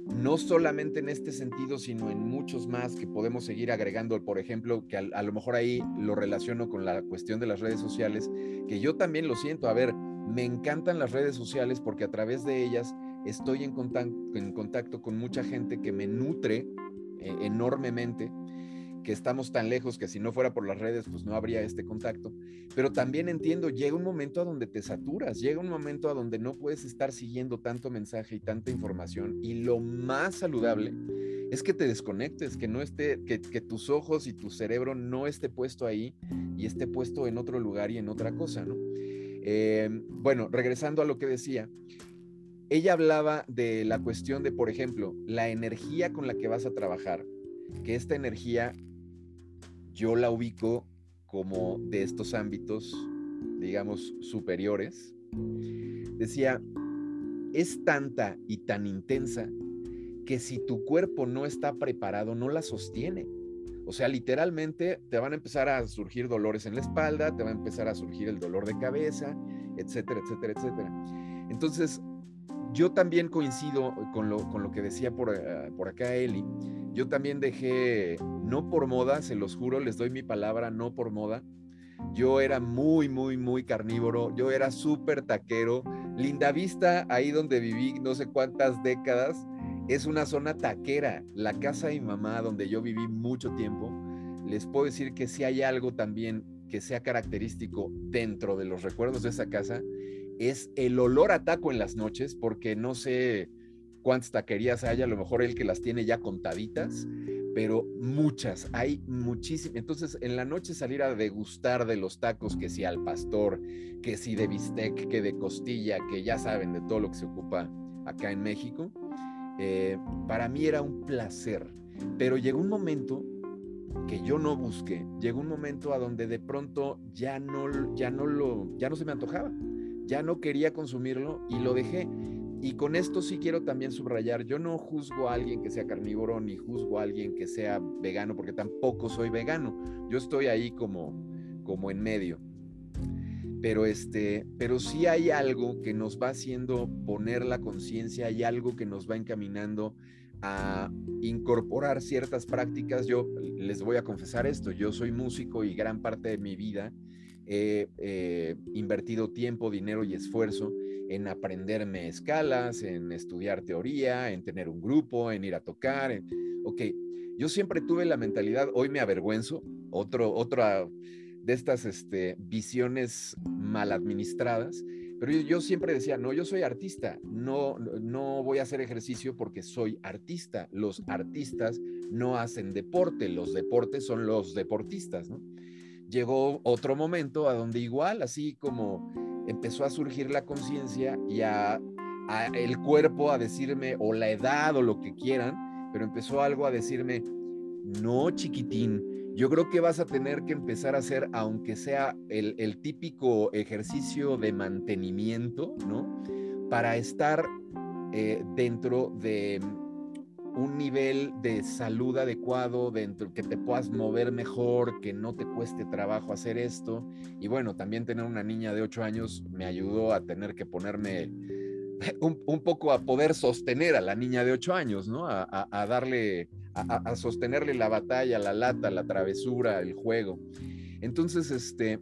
Speaker 2: no solamente en este sentido, sino en muchos más que podemos seguir agregando, por ejemplo, que a, lo mejor ahí lo relaciono con la cuestión de las redes sociales, que yo también lo siento, a ver, me encantan las redes sociales porque a través de ellas estoy en contacto, con mucha gente que me nutre eh, enormemente que estamos tan lejos que si no fuera por las redes, pues no habría este contacto. Pero también entiendo, llega un momento a donde te saturas, llega un momento a donde no puedes estar siguiendo tanto mensaje y tanta información. Y lo más saludable es que te desconectes, que no esté, que, tus ojos y tu cerebro no esté puesto ahí y esté puesto en otro lugar y en otra cosa, ¿no? Eh, bueno, regresando a lo que decía, ella hablaba de la cuestión de, por ejemplo, la energía con la que vas a trabajar, que esta energía yo la ubico como de estos ámbitos, digamos, superiores. Decía, es tanta y tan intensa que si tu cuerpo no está preparado, no la sostiene. O sea, literalmente te van a empezar a surgir dolores en la espalda, te va a empezar a surgir el dolor de cabeza etcétera, etcétera, etcétera. Entonces, yo también coincido con lo, con lo que decía por, eh, por acá Eli. Yo también dejé, no por moda, se los juro, les doy mi palabra, no por moda. Yo era muy, muy, muy carnívoro. Yo era súper taquero. Linda Vista, ahí donde viví no sé cuántas décadas, es una zona taquera. La casa de mi mamá, donde yo viví mucho tiempo, les puedo decir que si hay algo también que sea característico dentro de los recuerdos de esa casa, es el olor a taco en las noches, porque no sé cuántas taquerías hay, a lo mejor él que las tiene ya contaditas, pero muchas, hay muchísimas. Entonces, en la noche salir a degustar de los tacos, que si al pastor, que si de bistec, que de costilla, que ya saben de todo lo que se ocupa acá en México, eh, para mí era un placer. Pero llegó un momento que yo no busqué, llegó un momento a donde de pronto ya no, ya no lo, ya no se me antojaba, ya no quería consumirlo y lo dejé. Y con esto sí quiero también subrayar, yo no juzgo a alguien que sea carnívoro ni juzgo a alguien que sea vegano, porque tampoco soy vegano. Yo estoy ahí como, como en medio. Pero, este, pero sí hay algo que nos va haciendo poner la conciencia, hay algo que nos va encaminando a incorporar ciertas prácticas. Yo les voy a confesar esto, yo soy músico y gran parte de mi vida he eh, invertido tiempo, dinero y esfuerzo en aprenderme escalas, en estudiar teoría, en tener un grupo, en ir a tocar. Ok, yo siempre tuve la mentalidad, hoy me avergüenzo, otro, otra de estas este, visiones mal administradas, pero yo, siempre decía, no, yo soy artista, no, no voy a hacer ejercicio porque soy artista. Los artistas no hacen deporte, los deportes son los deportistas. Llegó otro momento a donde igual, así como empezó a surgir la conciencia y a, el cuerpo a decirme, o la edad o lo que quieran, pero empezó algo a decirme, no chiquitín, yo creo que vas a tener que empezar a hacer, aunque sea el, típico ejercicio de mantenimiento, ¿no? Para estar eh, dentro de un nivel de salud adecuado, dentro que te puedas mover mejor, que no te cueste trabajo hacer esto. Y bueno, también tener una niña de 8 años me ayudó a tener que ponerme un, poco a poder sostener a la niña de 8 años, ¿no? a darle a, sostenerle la batalla, la lata, la travesura, el juego. Entonces, este,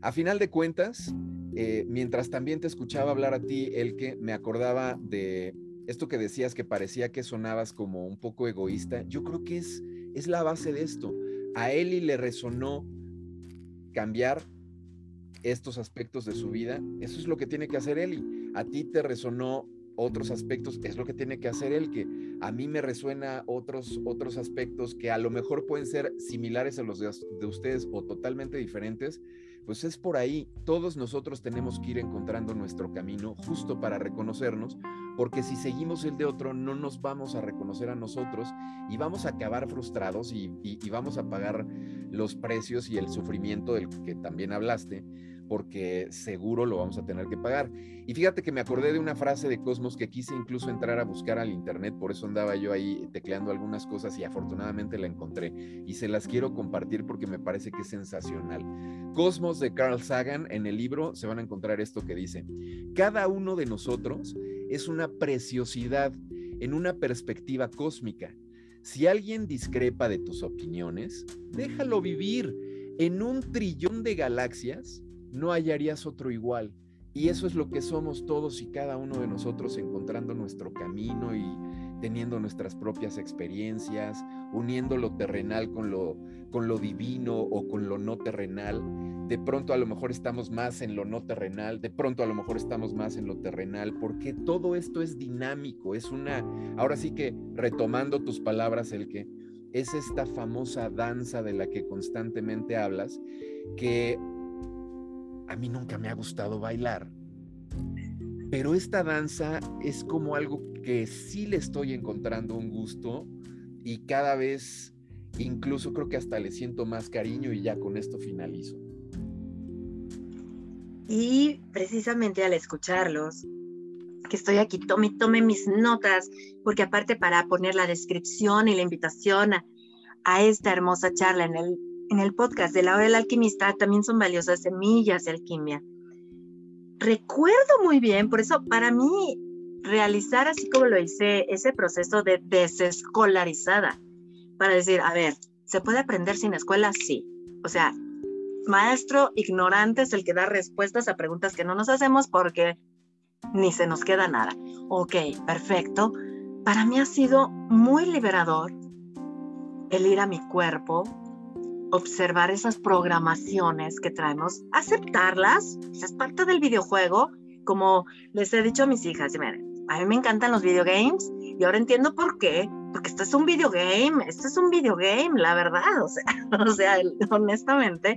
Speaker 2: a final de cuentas, eh, mientras también te escuchaba hablar a ti, el que me acordaba de esto que decías que parecía que sonabas como un poco egoísta, yo creo que es, es la base de esto. A Eli le resonó cambiar estos aspectos de su vida, eso es lo que tiene que hacer Eli. A ti te resonó otros aspectos, es lo que tiene que hacer él, que a mí me resuena otros, otros aspectos que a lo mejor pueden ser similares a los de, de, ustedes o totalmente diferentes, pues es por ahí. Todos nosotros tenemos que ir encontrando nuestro camino justo para reconocernos, porque si seguimos el de otro no nos vamos a reconocer a nosotros y vamos a acabar frustrados y, y, vamos a pagar los precios y el sufrimiento del que también hablaste porque seguro lo vamos a tener que pagar. Y fíjate que me acordé de una frase de Cosmos que quise incluso entrar a buscar al internet, por eso andaba yo ahí tecleando algunas cosas y afortunadamente la encontré y se las quiero compartir porque me parece que es sensacional. Cosmos de Carl Sagan, en el libro se van a encontrar esto que dice, cada uno de nosotros es una preciosidad en una perspectiva cósmica. Si alguien discrepa de tus opiniones, déjalo vivir. En un trillón de galaxias, no hallarías otro igual. Y eso es lo que somos todos y cada uno de nosotros encontrando nuestro camino y teniendo nuestras propias experiencias, uniendo lo terrenal con lo, con lo divino o con lo no terrenal. De pronto a lo mejor estamos más en lo no terrenal, de pronto a lo mejor estamos más en lo terrenal, porque todo esto es dinámico, es una, ahora sí que retomando tus palabras, el que es esta famosa danza de la que constantemente hablas, que a mí nunca me ha gustado bailar, pero esta danza es como algo que sí le estoy encontrando un gusto y cada vez incluso creo que hasta le siento más cariño y ya con esto finalizo.
Speaker 1: Y precisamente al escucharlos, que estoy aquí, tome, tome mis notas, porque aparte para poner la descripción y la invitación a, a esta hermosa charla en el en el podcast de la hora del alquimista también son valiosas semillas de alquimia. recuerdo muy bien, por eso para mí realizar así como lo hice, ese proceso de desescolarizada, para decir, a ver, ¿se puede aprender sin escuela? Sí. O sea, maestro ignorante es el que da respuestas a preguntas que no nos hacemos porque ni se nos queda nada. Ok, perfecto. Para mí ha sido muy liberador el ir a mi cuerpo, observar esas programaciones que traemos, aceptarlas, es parte del videojuego, como les he dicho a mis hijas, a mí me encantan los videogames y ahora entiendo por qué, porque esto es un videogame, esto es un videogame, la verdad, o sea, o sea, honestamente.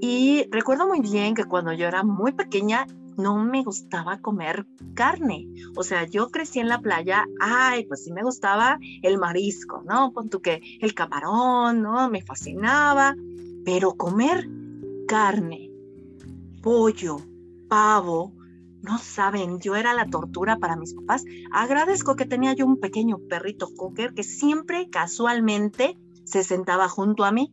Speaker 1: Y recuerdo muy bien que cuando yo era muy pequeña no me gustaba comer carne. O sea, yo crecí en la playa, ay, pues sí me gustaba el marisco, ¿no? Pon que el camarón, ¿no? Me fascinaba, pero comer carne, pollo, pavo, no saben, yo era la tortura para mis papás. Agradezco que tenía yo un pequeño perrito cocker que siempre casualmente se sentaba junto a mí.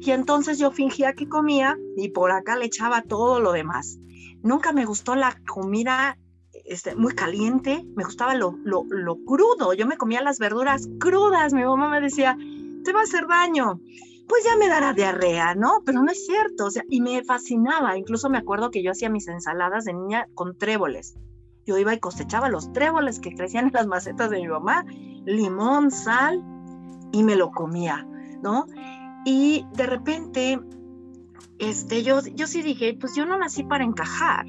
Speaker 1: Y entonces yo fingía que comía y por acá le echaba todo lo demás. Nunca me gustó la comida este, muy caliente, me gustaba lo, lo, lo crudo. Yo me comía las verduras crudas. Mi mamá me decía, te va a hacer daño pues ya me dará diarrea, ¿no? Pero no es cierto, o sea, y me fascinaba, incluso me acuerdo que yo hacía mis ensaladas de niña con tréboles. Yo iba y cosechaba los tréboles que crecían en las macetas de mi mamá, limón, sal, y me lo comía, ¿no? Y de repente, este, yo, yo sí dije, pues yo no nací para encajar,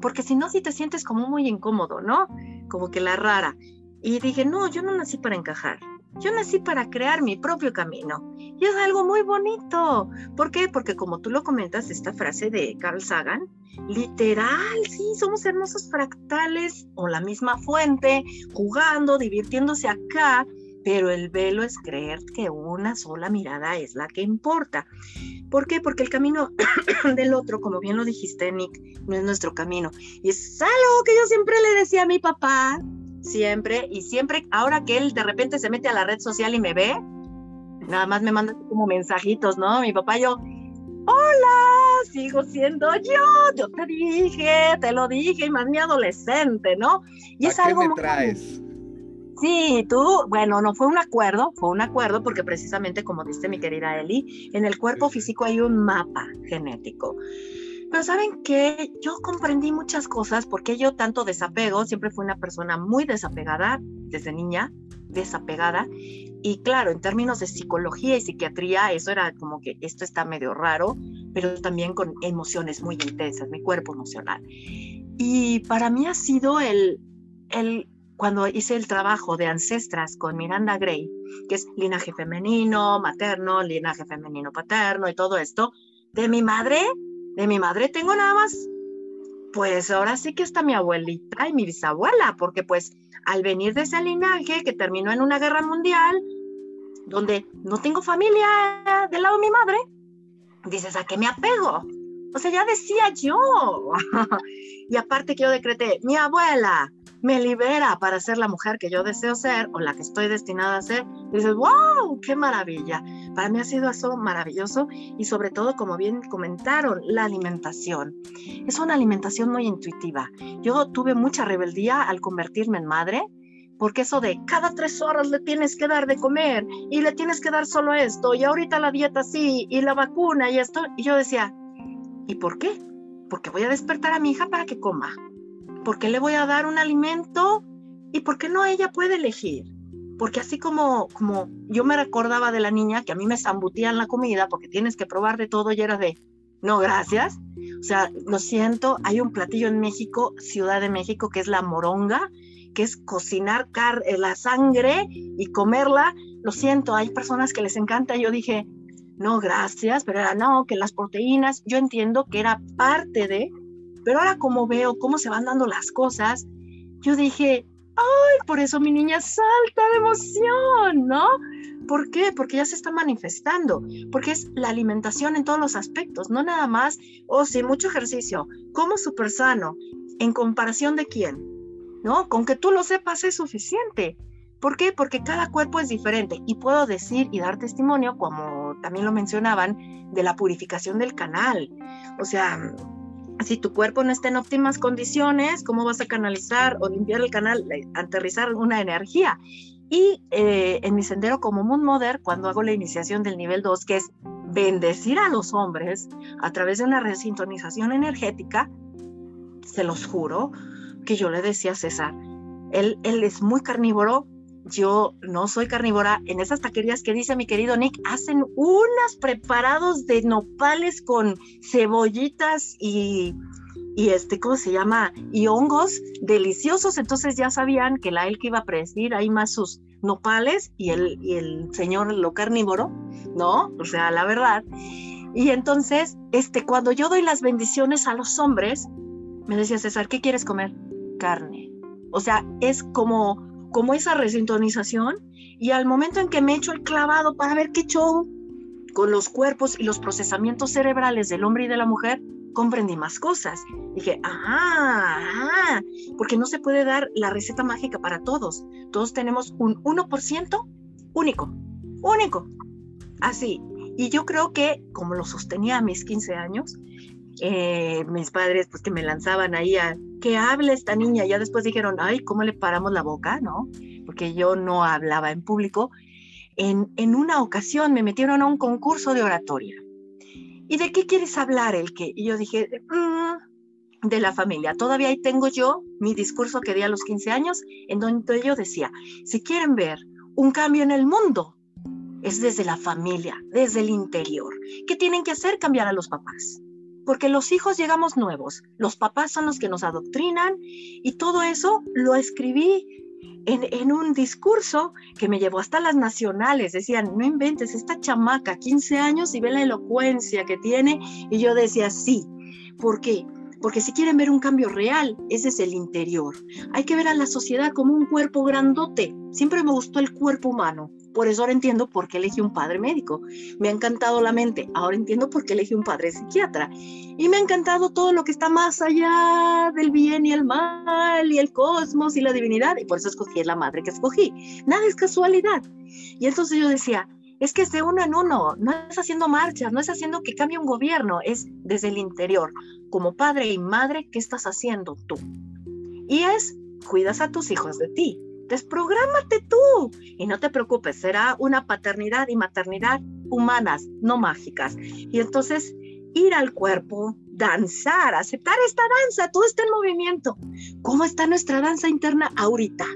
Speaker 1: porque si no, si te sientes como muy incómodo, ¿no? Como que la rara. Y dije, no, yo no nací para encajar. Yo nací para crear mi propio camino. Y es algo muy bonito. ¿Por qué? Porque como tú lo comentas, esta frase de Carl Sagan, literal, sí, somos hermosos fractales o la misma fuente, jugando, divirtiéndose acá, pero el velo es creer que una sola mirada es la que importa. ¿Por qué? Porque el camino del otro, como bien lo dijiste, Nick, no es nuestro camino. Y es algo que yo siempre le decía a mi papá, siempre, y siempre, ahora que él de repente se mete a la red social y me ve, nada más me manda como mensajitos, ¿no? Mi papá yo, hola, sigo siendo yo, yo te dije, te lo dije, y más mi adolescente, ¿no? Y es algo
Speaker 2: qué me traes?
Speaker 1: Sí, tú, bueno, no fue un acuerdo, fue un acuerdo porque precisamente como dice mi querida Eli, en el cuerpo físico hay un mapa genético. Pero saben que yo comprendí muchas cosas porque yo tanto desapego, siempre fui una persona muy desapegada desde niña, desapegada. Y claro, en términos de psicología y psiquiatría, eso era como que esto está medio raro, pero también con emociones muy intensas, mi cuerpo emocional. Y para mí ha sido el, el cuando hice el trabajo de ancestras con Miranda Gray, que es linaje femenino, materno, linaje femenino paterno y todo esto, de mi madre de mi madre tengo nada más, pues ahora sí que está mi abuelita y mi bisabuela, porque pues al venir de ese linaje que terminó en una guerra mundial, donde no tengo familia del lado de mi madre, dices, ¿a qué me apego? O sea, ya decía yo. y aparte que yo decreté, mi abuela, me libera para ser la mujer que yo deseo ser o la que estoy destinada a ser, dices, wow, qué maravilla. Para mí ha sido eso maravilloso y sobre todo, como bien comentaron, la alimentación. Es una alimentación muy intuitiva. Yo tuve mucha rebeldía al convertirme en madre. Porque eso de cada tres horas le tienes que dar de comer y le tienes que dar solo esto y ahorita la dieta sí y la vacuna y esto. Y yo decía, ¿y por qué? Porque voy a despertar a mi hija para que coma ¿por qué le voy a dar un alimento? ¿Y por qué no ella puede elegir? Porque así como, como yo me recordaba de la niña que a mí me zambutían la comida porque tienes que probar de todo y era de, no, gracias. O sea, lo siento, hay un platillo en México, Ciudad de México, que es la moronga, que es cocinar eh, la sangre y comerla. Lo siento, hay personas que les encanta. Yo dije, no, gracias, pero era no, que las proteínas, yo entiendo que era parte de, pero ahora como veo cómo se van dando las cosas, yo dije, ay, por eso mi niña salta de emoción, ¿no? ¿Por qué? Porque ya se está manifestando, porque es la alimentación en todos los aspectos, no nada más, o oh, sí, mucho ejercicio, como súper sano, en comparación de quién, ¿no? Con que tú lo sepas es suficiente. ¿Por qué? Porque cada cuerpo es diferente y puedo decir y dar testimonio, como también lo mencionaban, de la purificación del canal. O sea, si tu cuerpo no está en óptimas condiciones, ¿cómo vas a canalizar o limpiar el canal, eh, aterrizar una energía? Y eh, en mi sendero como Moon Mother, cuando hago la iniciación del nivel 2, que es bendecir a los hombres a través de una resintonización energética, se los juro que yo le decía a César, él, él es muy carnívoro, yo no soy carnívora. En esas taquerías que dice mi querido Nick, hacen unas preparados de nopales con cebollitas y, y este, ¿cómo se llama? Y hongos deliciosos. Entonces ya sabían que la que iba a presidir ahí más sus nopales y el, y el señor lo carnívoro, ¿no? O sea, la verdad. Y entonces, este, cuando yo doy las bendiciones a los hombres, me decía César, ¿qué quieres comer? Carne. O sea, es como como esa resintonización y al momento en que me echo el clavado para ver qué show con los cuerpos y los procesamientos cerebrales del hombre y de la mujer, comprendí más cosas. Dije, ah, porque no se puede dar la receta mágica para todos. Todos tenemos un 1% único, único. Así. Y yo creo que, como lo sostenía a mis 15 años, eh, mis padres pues que me lanzaban ahí a que hable esta niña, ya después dijeron, ay, ¿cómo le paramos la boca? ¿No? Porque yo no hablaba en público. En, en una ocasión me metieron a un concurso de oratoria. ¿Y de qué quieres hablar, el que? Y yo dije, mm, de la familia. Todavía ahí tengo yo mi discurso que di a los 15 años, en donde yo decía, si quieren ver un cambio en el mundo, es desde la familia, desde el interior. ¿Qué tienen que hacer? Cambiar a los papás porque los hijos llegamos nuevos, los papás son los que nos adoctrinan y todo eso lo escribí en, un discurso que me llevó hasta las nacionales. Decían, no inventes, esta chamaca, 15 años y ve la elocuencia que tiene. Y yo decía, sí, ¿por qué? Porque si quieren ver un cambio real, ese es el interior. Hay que ver a la sociedad como un cuerpo grandote. Siempre me gustó el cuerpo humano. Por eso ahora entiendo por qué elegí un padre médico. Me ha encantado la mente. Ahora entiendo por qué elegí un padre psiquiatra. Y me ha encantado todo lo que está más allá del bien y el mal y el cosmos y la divinidad. Y por eso escogí la madre que escogí. Nada es casualidad. Y entonces yo decía, es que es de uno en uno, no es haciendo marchas, no es haciendo que cambie un gobierno, es desde el interior. Como padre y madre, ¿qué estás haciendo tú? Y es, cuidas a tus hijos de ti, desprográmate tú y no te preocupes, será una paternidad y maternidad humanas, no mágicas. Y entonces ir al cuerpo, danzar, aceptar esta danza, todo está en movimiento. ¿Cómo está nuestra danza interna ahorita?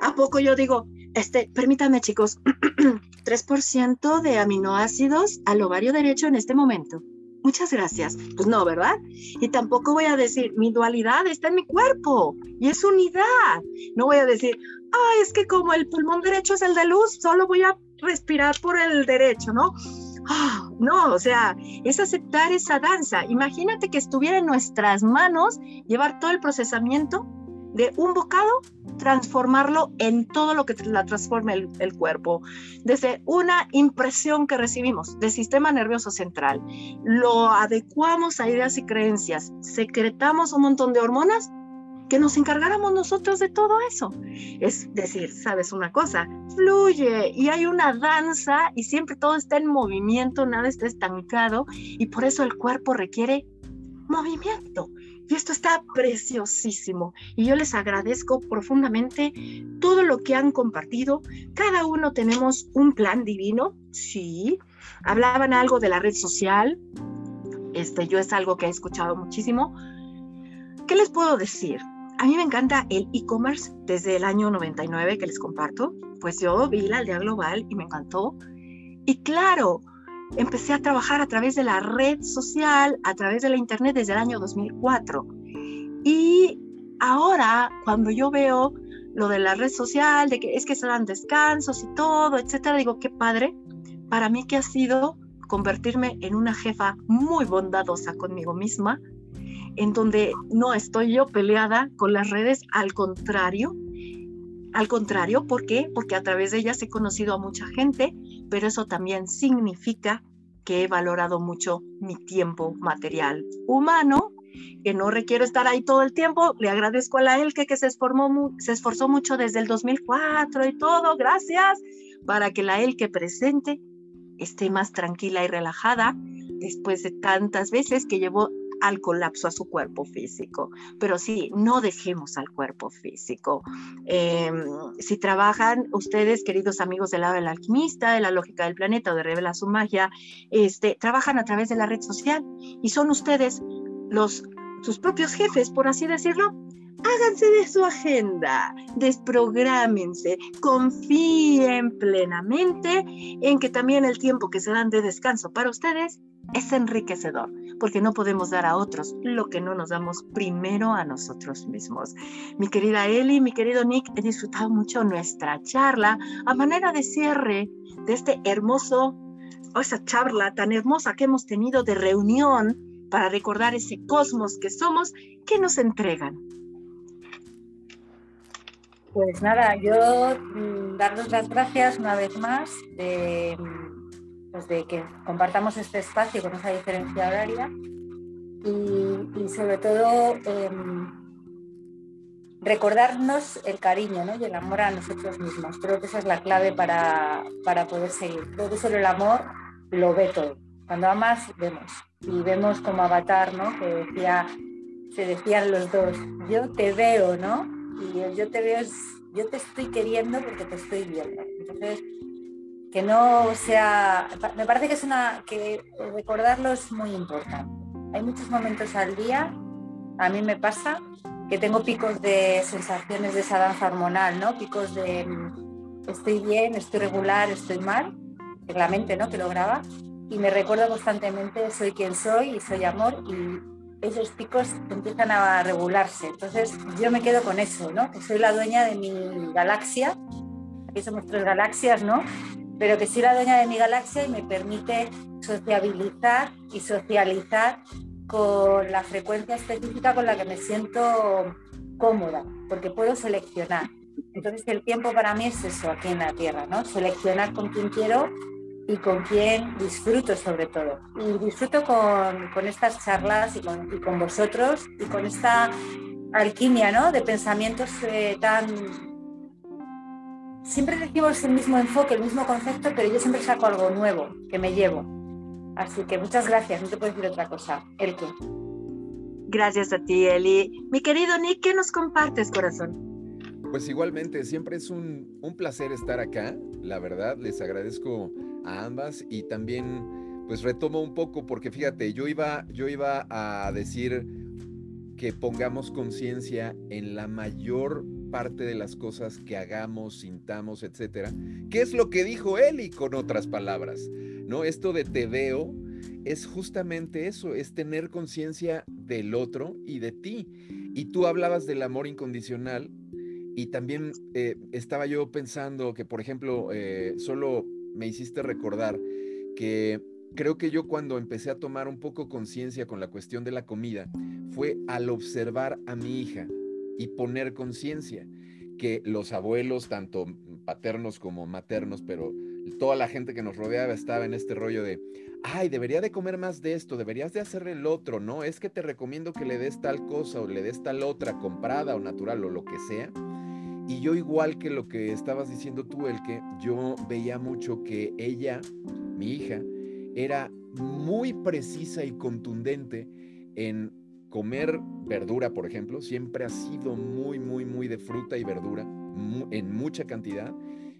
Speaker 1: ¿A poco yo digo, este, permítanme chicos, 3% de aminoácidos al ovario derecho en este momento? muchas gracias. Pues no, ¿verdad? Y tampoco voy a decir, mi dualidad está en mi cuerpo y es unidad. No voy a decir, ay, es que como el pulmón derecho es el de luz, solo voy a respirar por el derecho, ¿no? Ah, no, o sea, es aceptar esa danza. Imagínate que estuviera en nuestras manos llevar todo el procesamiento de un bocado, transformarlo en todo lo que la transforme el, cuerpo. Desde una impresión que recibimos del sistema nervioso central, lo adecuamos a ideas y creencias, secretamos un montón de hormonas que nos encargáramos nosotros de todo eso. Es decir, sabes una cosa, fluye y hay una danza y siempre todo está en movimiento, nada está estancado y por eso el cuerpo requiere movimiento. Y esto está preciosísimo. Y yo les agradezco profundamente todo lo que han compartido. Cada uno tenemos un plan divino, sí. Hablaban algo de la red social. Este, yo es algo que he escuchado muchísimo. ¿Qué les puedo decir? A mí me encanta el e-commerce desde el año 99 que les comparto. Pues yo vi la aldea global y me encantó. Y claro, empecé a trabajar a través de la red social, a través de la internet desde el año 2004. Y ahora, cuando yo veo lo de la red social, de que es que se dan descansos y todo, etcétera, digo, qué padre. Para mí que ha sido convertirme en una jefa muy bondadosa conmigo misma, en donde no estoy yo peleada con las redes, al contrario, al contrario, ¿por qué? Porque a través de ellas he conocido a mucha gente, pero eso también significa que he valorado mucho mi tiempo material humano, que no requiero estar ahí todo el tiempo. Le agradezco a la Elke que se, se esforzó mucho desde el 2004 y todo, gracias, para que la Elke presente esté más tranquila y relajada después de tantas veces que llevó al colapso a su cuerpo físico. Pero sí, no dejemos al cuerpo físico. Em, si trabajan ustedes, queridos amigos del lado del alquimista, de la lógica del planeta o de Revela su magia, este, trabajan a través de la red social y son ustedes los sus propios jefes, por así decirlo, háganse de su agenda, desprográmense, confíen plenamente en que también el tiempo que se dan de descanso para ustedes es enriquecedor, porque no podemos dar a otros lo que no nos damos primero a nosotros mismos. Mi querida Eli, mi querido Nick, he disfrutado mucho nuestra charla a manera de cierre de este hermoso, o esa charla tan hermosa que hemos tenido de reunión para recordar ese cosmos que somos, que nos entregan.
Speaker 3: Pues nada, yo mm, darles las gracias una vez más de, pues de que compartamos este espacio con esa diferencia horaria y, sobre todo em, recordarnos el cariño y el amor a nosotros mismos. Creo que esa es la clave para, para poder seguir. Creo que solo el amor lo ve todo. Cuando amas, vemos. Y vemos como avatar, ¿no? Que decía, se decían los dos, yo te veo, ¿no? y yo te veo, yo te estoy queriendo porque te estoy viendo. Entonces, que no sea, me parece que es una, que recordarlo es muy importante. Hay muchos momentos al día, a mí me pasa, que tengo picos de sensaciones de esa danza hormonal, ¿no? Picos de mm, estoy bien, estoy regular, estoy mal, es la mente, ¿no? Que lo graba, y me recuerdo constantemente soy quien soy y soy amor y esos picos empiezan a regularse. Entonces yo me quedo con eso, ¿no? Que soy la dueña de mi galaxia. Aquí somos tres galaxias, ¿no? Pero que soy la dueña de mi galaxia y me permite sociabilizar y socializar con la frecuencia específica con la que me siento cómoda, porque puedo seleccionar. Entonces el tiempo para mí es eso aquí en la Tierra, ¿no? Seleccionar con quién quiero y con quién disfruto sobre todo. Y disfruto con, estas charlas y con, vosotros y con esta alquimia ¿no? de pensamientos eh, tan... Siempre decimos el mismo enfoque, el mismo concepto, pero yo siempre saco algo nuevo que me llevo. Así que muchas gracias, no te puedo decir otra cosa. Elke.
Speaker 1: Gracias a ti, Eli. Mi querido Nick, ¿qué nos compartes, corazón?
Speaker 2: Pues igualmente, siempre es un, un placer estar acá. La verdad, les agradezco a ambas y también pues retomo un poco porque fíjate, yo iba, yo iba a decir que pongamos conciencia en la mayor parte de las cosas que hagamos, sintamos, etcétera. ¿Qué es lo que dijo Eli con otras palabras? ¿No? Esto de te veo es justamente eso, es tener conciencia del otro y de ti. Y tú hablabas del amor incondicional y también eh, estaba yo pensando que, por ejemplo, eh, solo me hiciste recordar que creo que yo cuando empecé a tomar un poco conciencia con la cuestión de la comida fue al observar a mi hija y poner conciencia que los abuelos, tanto paternos como maternos, pero toda la gente que nos rodeaba estaba en este rollo de, ay, debería de comer más de esto, deberías de hacer el otro, ¿no? Es que te recomiendo que le des tal cosa o le des tal otra, comprada o natural o lo que sea. Y yo igual que lo que estabas diciendo tú, el que yo veía mucho que ella, mi hija, era muy precisa y contundente en comer verdura, por ejemplo. Siempre ha sido muy, muy, muy de fruta y verdura, en mucha cantidad.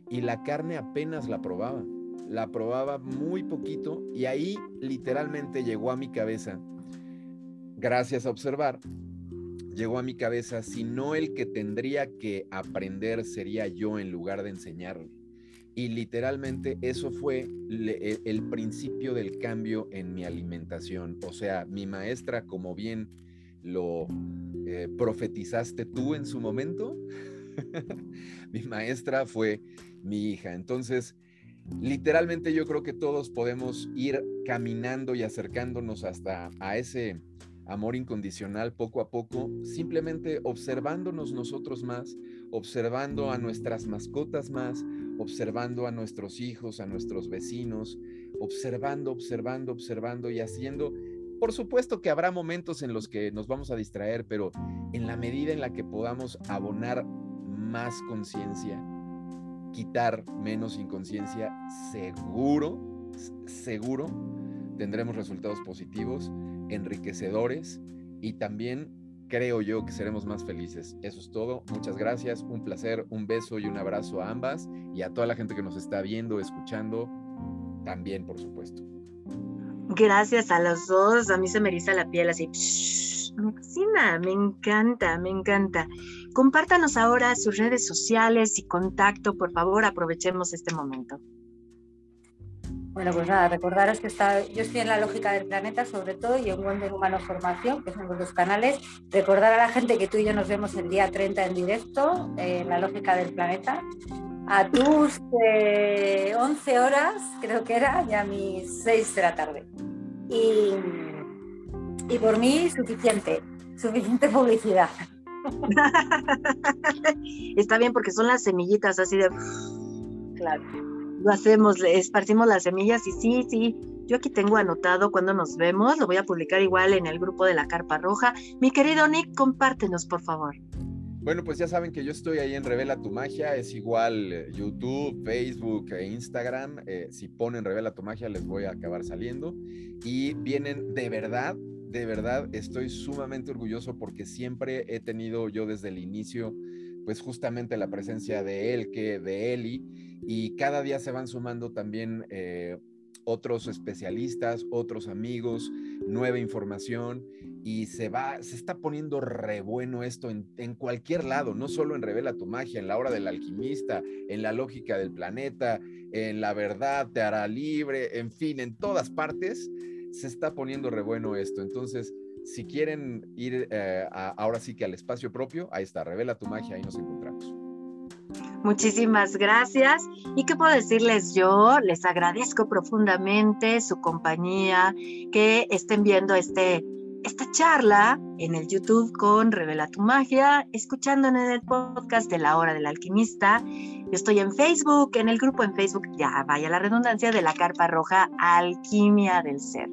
Speaker 2: Y la carne apenas la probaba. La probaba muy poquito y ahí literalmente llegó a mi cabeza, gracias a observar, llegó a mi cabeza, si no el que tendría que aprender sería yo en lugar de enseñarle. Y literalmente eso fue e, el principio del cambio en mi alimentación. O sea, mi maestra, como bien lo eh, profetizaste tú en su momento, mi maestra fue mi hija. Entonces, literalmente yo creo que todos podemos ir caminando y acercándonos hasta a ese amor incondicional poco a poco, simplemente observándonos nosotros más, observando a nuestras mascotas más, observando a nuestros hijos, a nuestros vecinos, observando, observando, observando y haciendo. Por supuesto que habrá momentos en los que nos vamos a distraer, pero en la medida en la que podamos abonar más conciencia, quitar menos inconsciencia, seguro, seguro tendremos resultados positivos, enriquecedores y también creo yo que seremos más felices. Eso es todo. Muchas gracias, un placer, un beso y un abrazo a ambas y a toda la gente que nos está viendo, escuchando, también, por supuesto.
Speaker 1: Gracias a los dos, a mí se me eriza la piel así. me fascina, me encanta, me encanta. Compártanos ahora sus redes sociales y contacto, por favor, aprovechemos este momento.
Speaker 3: Bueno, pues nada, recordaros que está, yo estoy en la lógica del planeta sobre todo y en Wonder Humano Formación, que son los dos canales. Recordar a la gente que tú y yo nos vemos el día 30 en directo en la lógica del planeta. A tus 11 eh, horas, creo que era, ya a mis 6 de la tarde. Y, y por mí, suficiente, suficiente publicidad.
Speaker 1: Está bien porque son las semillitas así de...
Speaker 3: Claro
Speaker 1: lo hacemos, esparcimos las semillas y sí, sí, yo aquí tengo anotado cuando nos vemos, lo voy a publicar igual en el grupo de la Carpa Roja. Mi querido Nick, compártenos, por favor.
Speaker 2: Bueno, pues ya saben que yo estoy ahí en Revela tu Magia, es igual eh, YouTube, Facebook e Instagram. Eh, si ponen Revela tu Magia les voy a acabar saliendo. Y vienen de verdad, de verdad, estoy sumamente orgulloso porque siempre he tenido yo desde el inicio, pues justamente la presencia de él, que de Eli y cada día se van sumando también eh, otros especialistas, otros amigos, nueva información y se va, se está poniendo re bueno esto en, cualquier lado, no solo en Revela tu magia, en la hora del alquimista, en la lógica del planeta, en la verdad te hará libre, en fin, en todas partes se está poniendo re bueno esto. Entonces, si quieren ir eh, ahora sí que al espacio propio, ahí está, Revela tu magia, ahí nos encontramos.
Speaker 1: Muchísimas gracias. ¿Y qué puedo decirles yo? Les agradezco profundamente su compañía, que estén viendo este, esta charla en el YouTube con Revela tu Magia, escuchando en el podcast de la hora del alquimista. Yo estoy en Facebook, en el grupo en Facebook, ya vaya la redundancia, de la Carpa Roja Alquimia del Ser.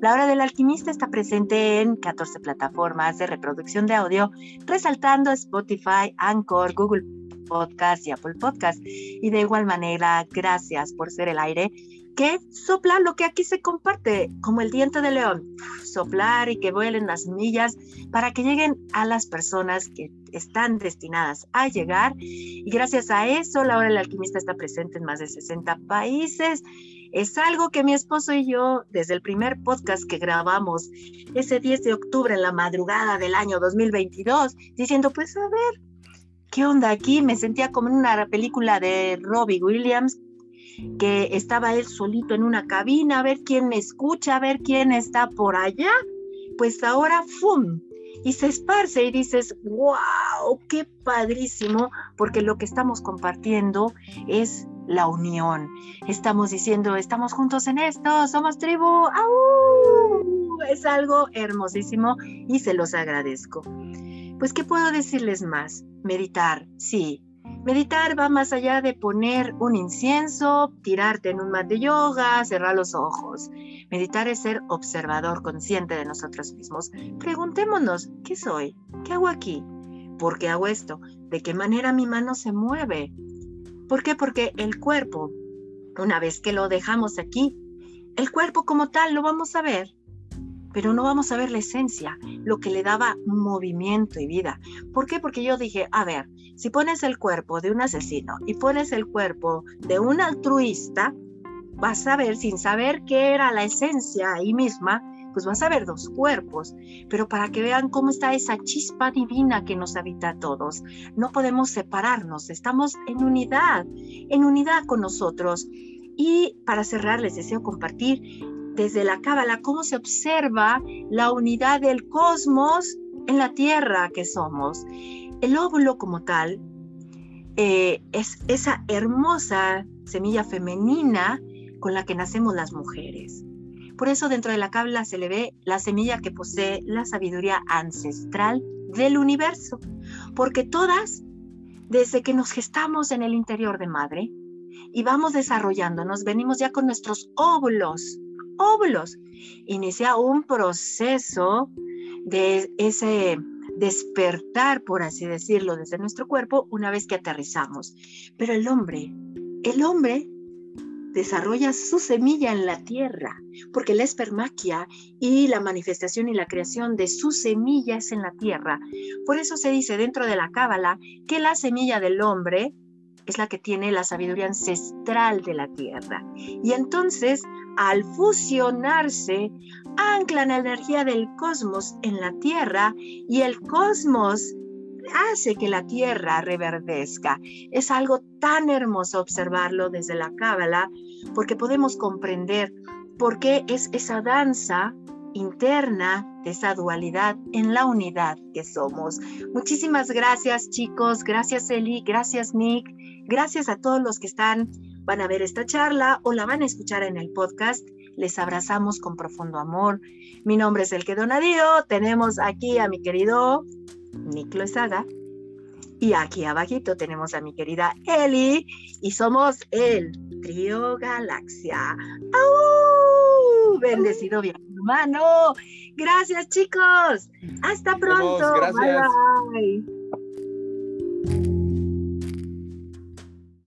Speaker 1: La hora del alquimista está presente en 14 plataformas de reproducción de audio, resaltando Spotify, Anchor, Google Podcast y Apple Podcast. Y de igual manera, gracias por ser el aire que sopla lo que aquí se comparte, como el diente de león, soplar y que vuelen las millas para que lleguen a las personas que están destinadas a llegar. Y gracias a eso, la hora del alquimista está presente en más de 60 países. Es algo que mi esposo y yo, desde el primer podcast que grabamos ese 10 de octubre en la madrugada del año 2022, diciendo, pues a ver, ¿qué onda aquí? Me sentía como en una película de Robbie Williams, que estaba él solito en una cabina, a ver quién me escucha, a ver quién está por allá. Pues ahora, ¡fum! Y se esparce y dices, wow, qué padrísimo, porque lo que estamos compartiendo es la unión. Estamos diciendo, estamos juntos en esto, somos tribu. ¡Au! Es algo hermosísimo y se los agradezco. Pues, ¿qué puedo decirles más? Meditar, sí. Meditar va más allá de poner un incienso, tirarte en un mat de yoga, cerrar los ojos. Meditar es ser observador consciente de nosotros mismos. Preguntémonos, ¿qué soy? ¿Qué hago aquí? ¿Por qué hago esto? ¿De qué manera mi mano se mueve? ¿Por qué? Porque el cuerpo, una vez que lo dejamos aquí, el cuerpo como tal lo vamos a ver pero no vamos a ver la esencia, lo que le daba movimiento y vida. ¿Por qué? Porque yo dije, a ver, si pones el cuerpo de un asesino y pones el cuerpo de un altruista, vas a ver, sin saber qué era la esencia ahí misma, pues vas a ver dos cuerpos, pero para que vean cómo está esa chispa divina que nos habita a todos. No podemos separarnos, estamos en unidad, en unidad con nosotros. Y para cerrar, les deseo compartir desde la Cábala cómo se observa la unidad del cosmos en la Tierra que somos. El óvulo como tal eh, es esa hermosa semilla femenina con la que nacemos las mujeres. Por eso dentro de la Cábala se le ve la semilla que posee la sabiduría ancestral del universo, porque todas, desde que nos gestamos en el interior de madre y vamos desarrollándonos, venimos ya con nuestros óvulos óvulos. Inicia un proceso de ese despertar, por así decirlo, desde nuestro cuerpo una vez que aterrizamos. Pero el hombre, el hombre desarrolla su semilla en la tierra, porque la espermaquia y la manifestación y la creación de su semilla es en la tierra. Por eso se dice dentro de la cábala que la semilla del hombre es la que tiene la sabiduría ancestral de la tierra. Y entonces, al fusionarse, anclan la energía del cosmos en la tierra y el cosmos hace que la tierra reverdezca. Es algo tan hermoso observarlo desde la cábala porque podemos comprender por qué es esa danza interna de esa dualidad en la unidad que somos. Muchísimas gracias chicos, gracias Eli, gracias Nick, gracias a todos los que están, van a ver esta charla o la van a escuchar en el podcast. Les abrazamos con profundo amor. Mi nombre es Elke Donadío, tenemos aquí a mi querido Nick Loezaga y aquí abajito tenemos a mi querida Eli y somos el Trío Galaxia. ¡Au! Bendecido bien, hermano. Gracias, chicos. Hasta pronto.
Speaker 2: Gracias.
Speaker 1: Bye, bye.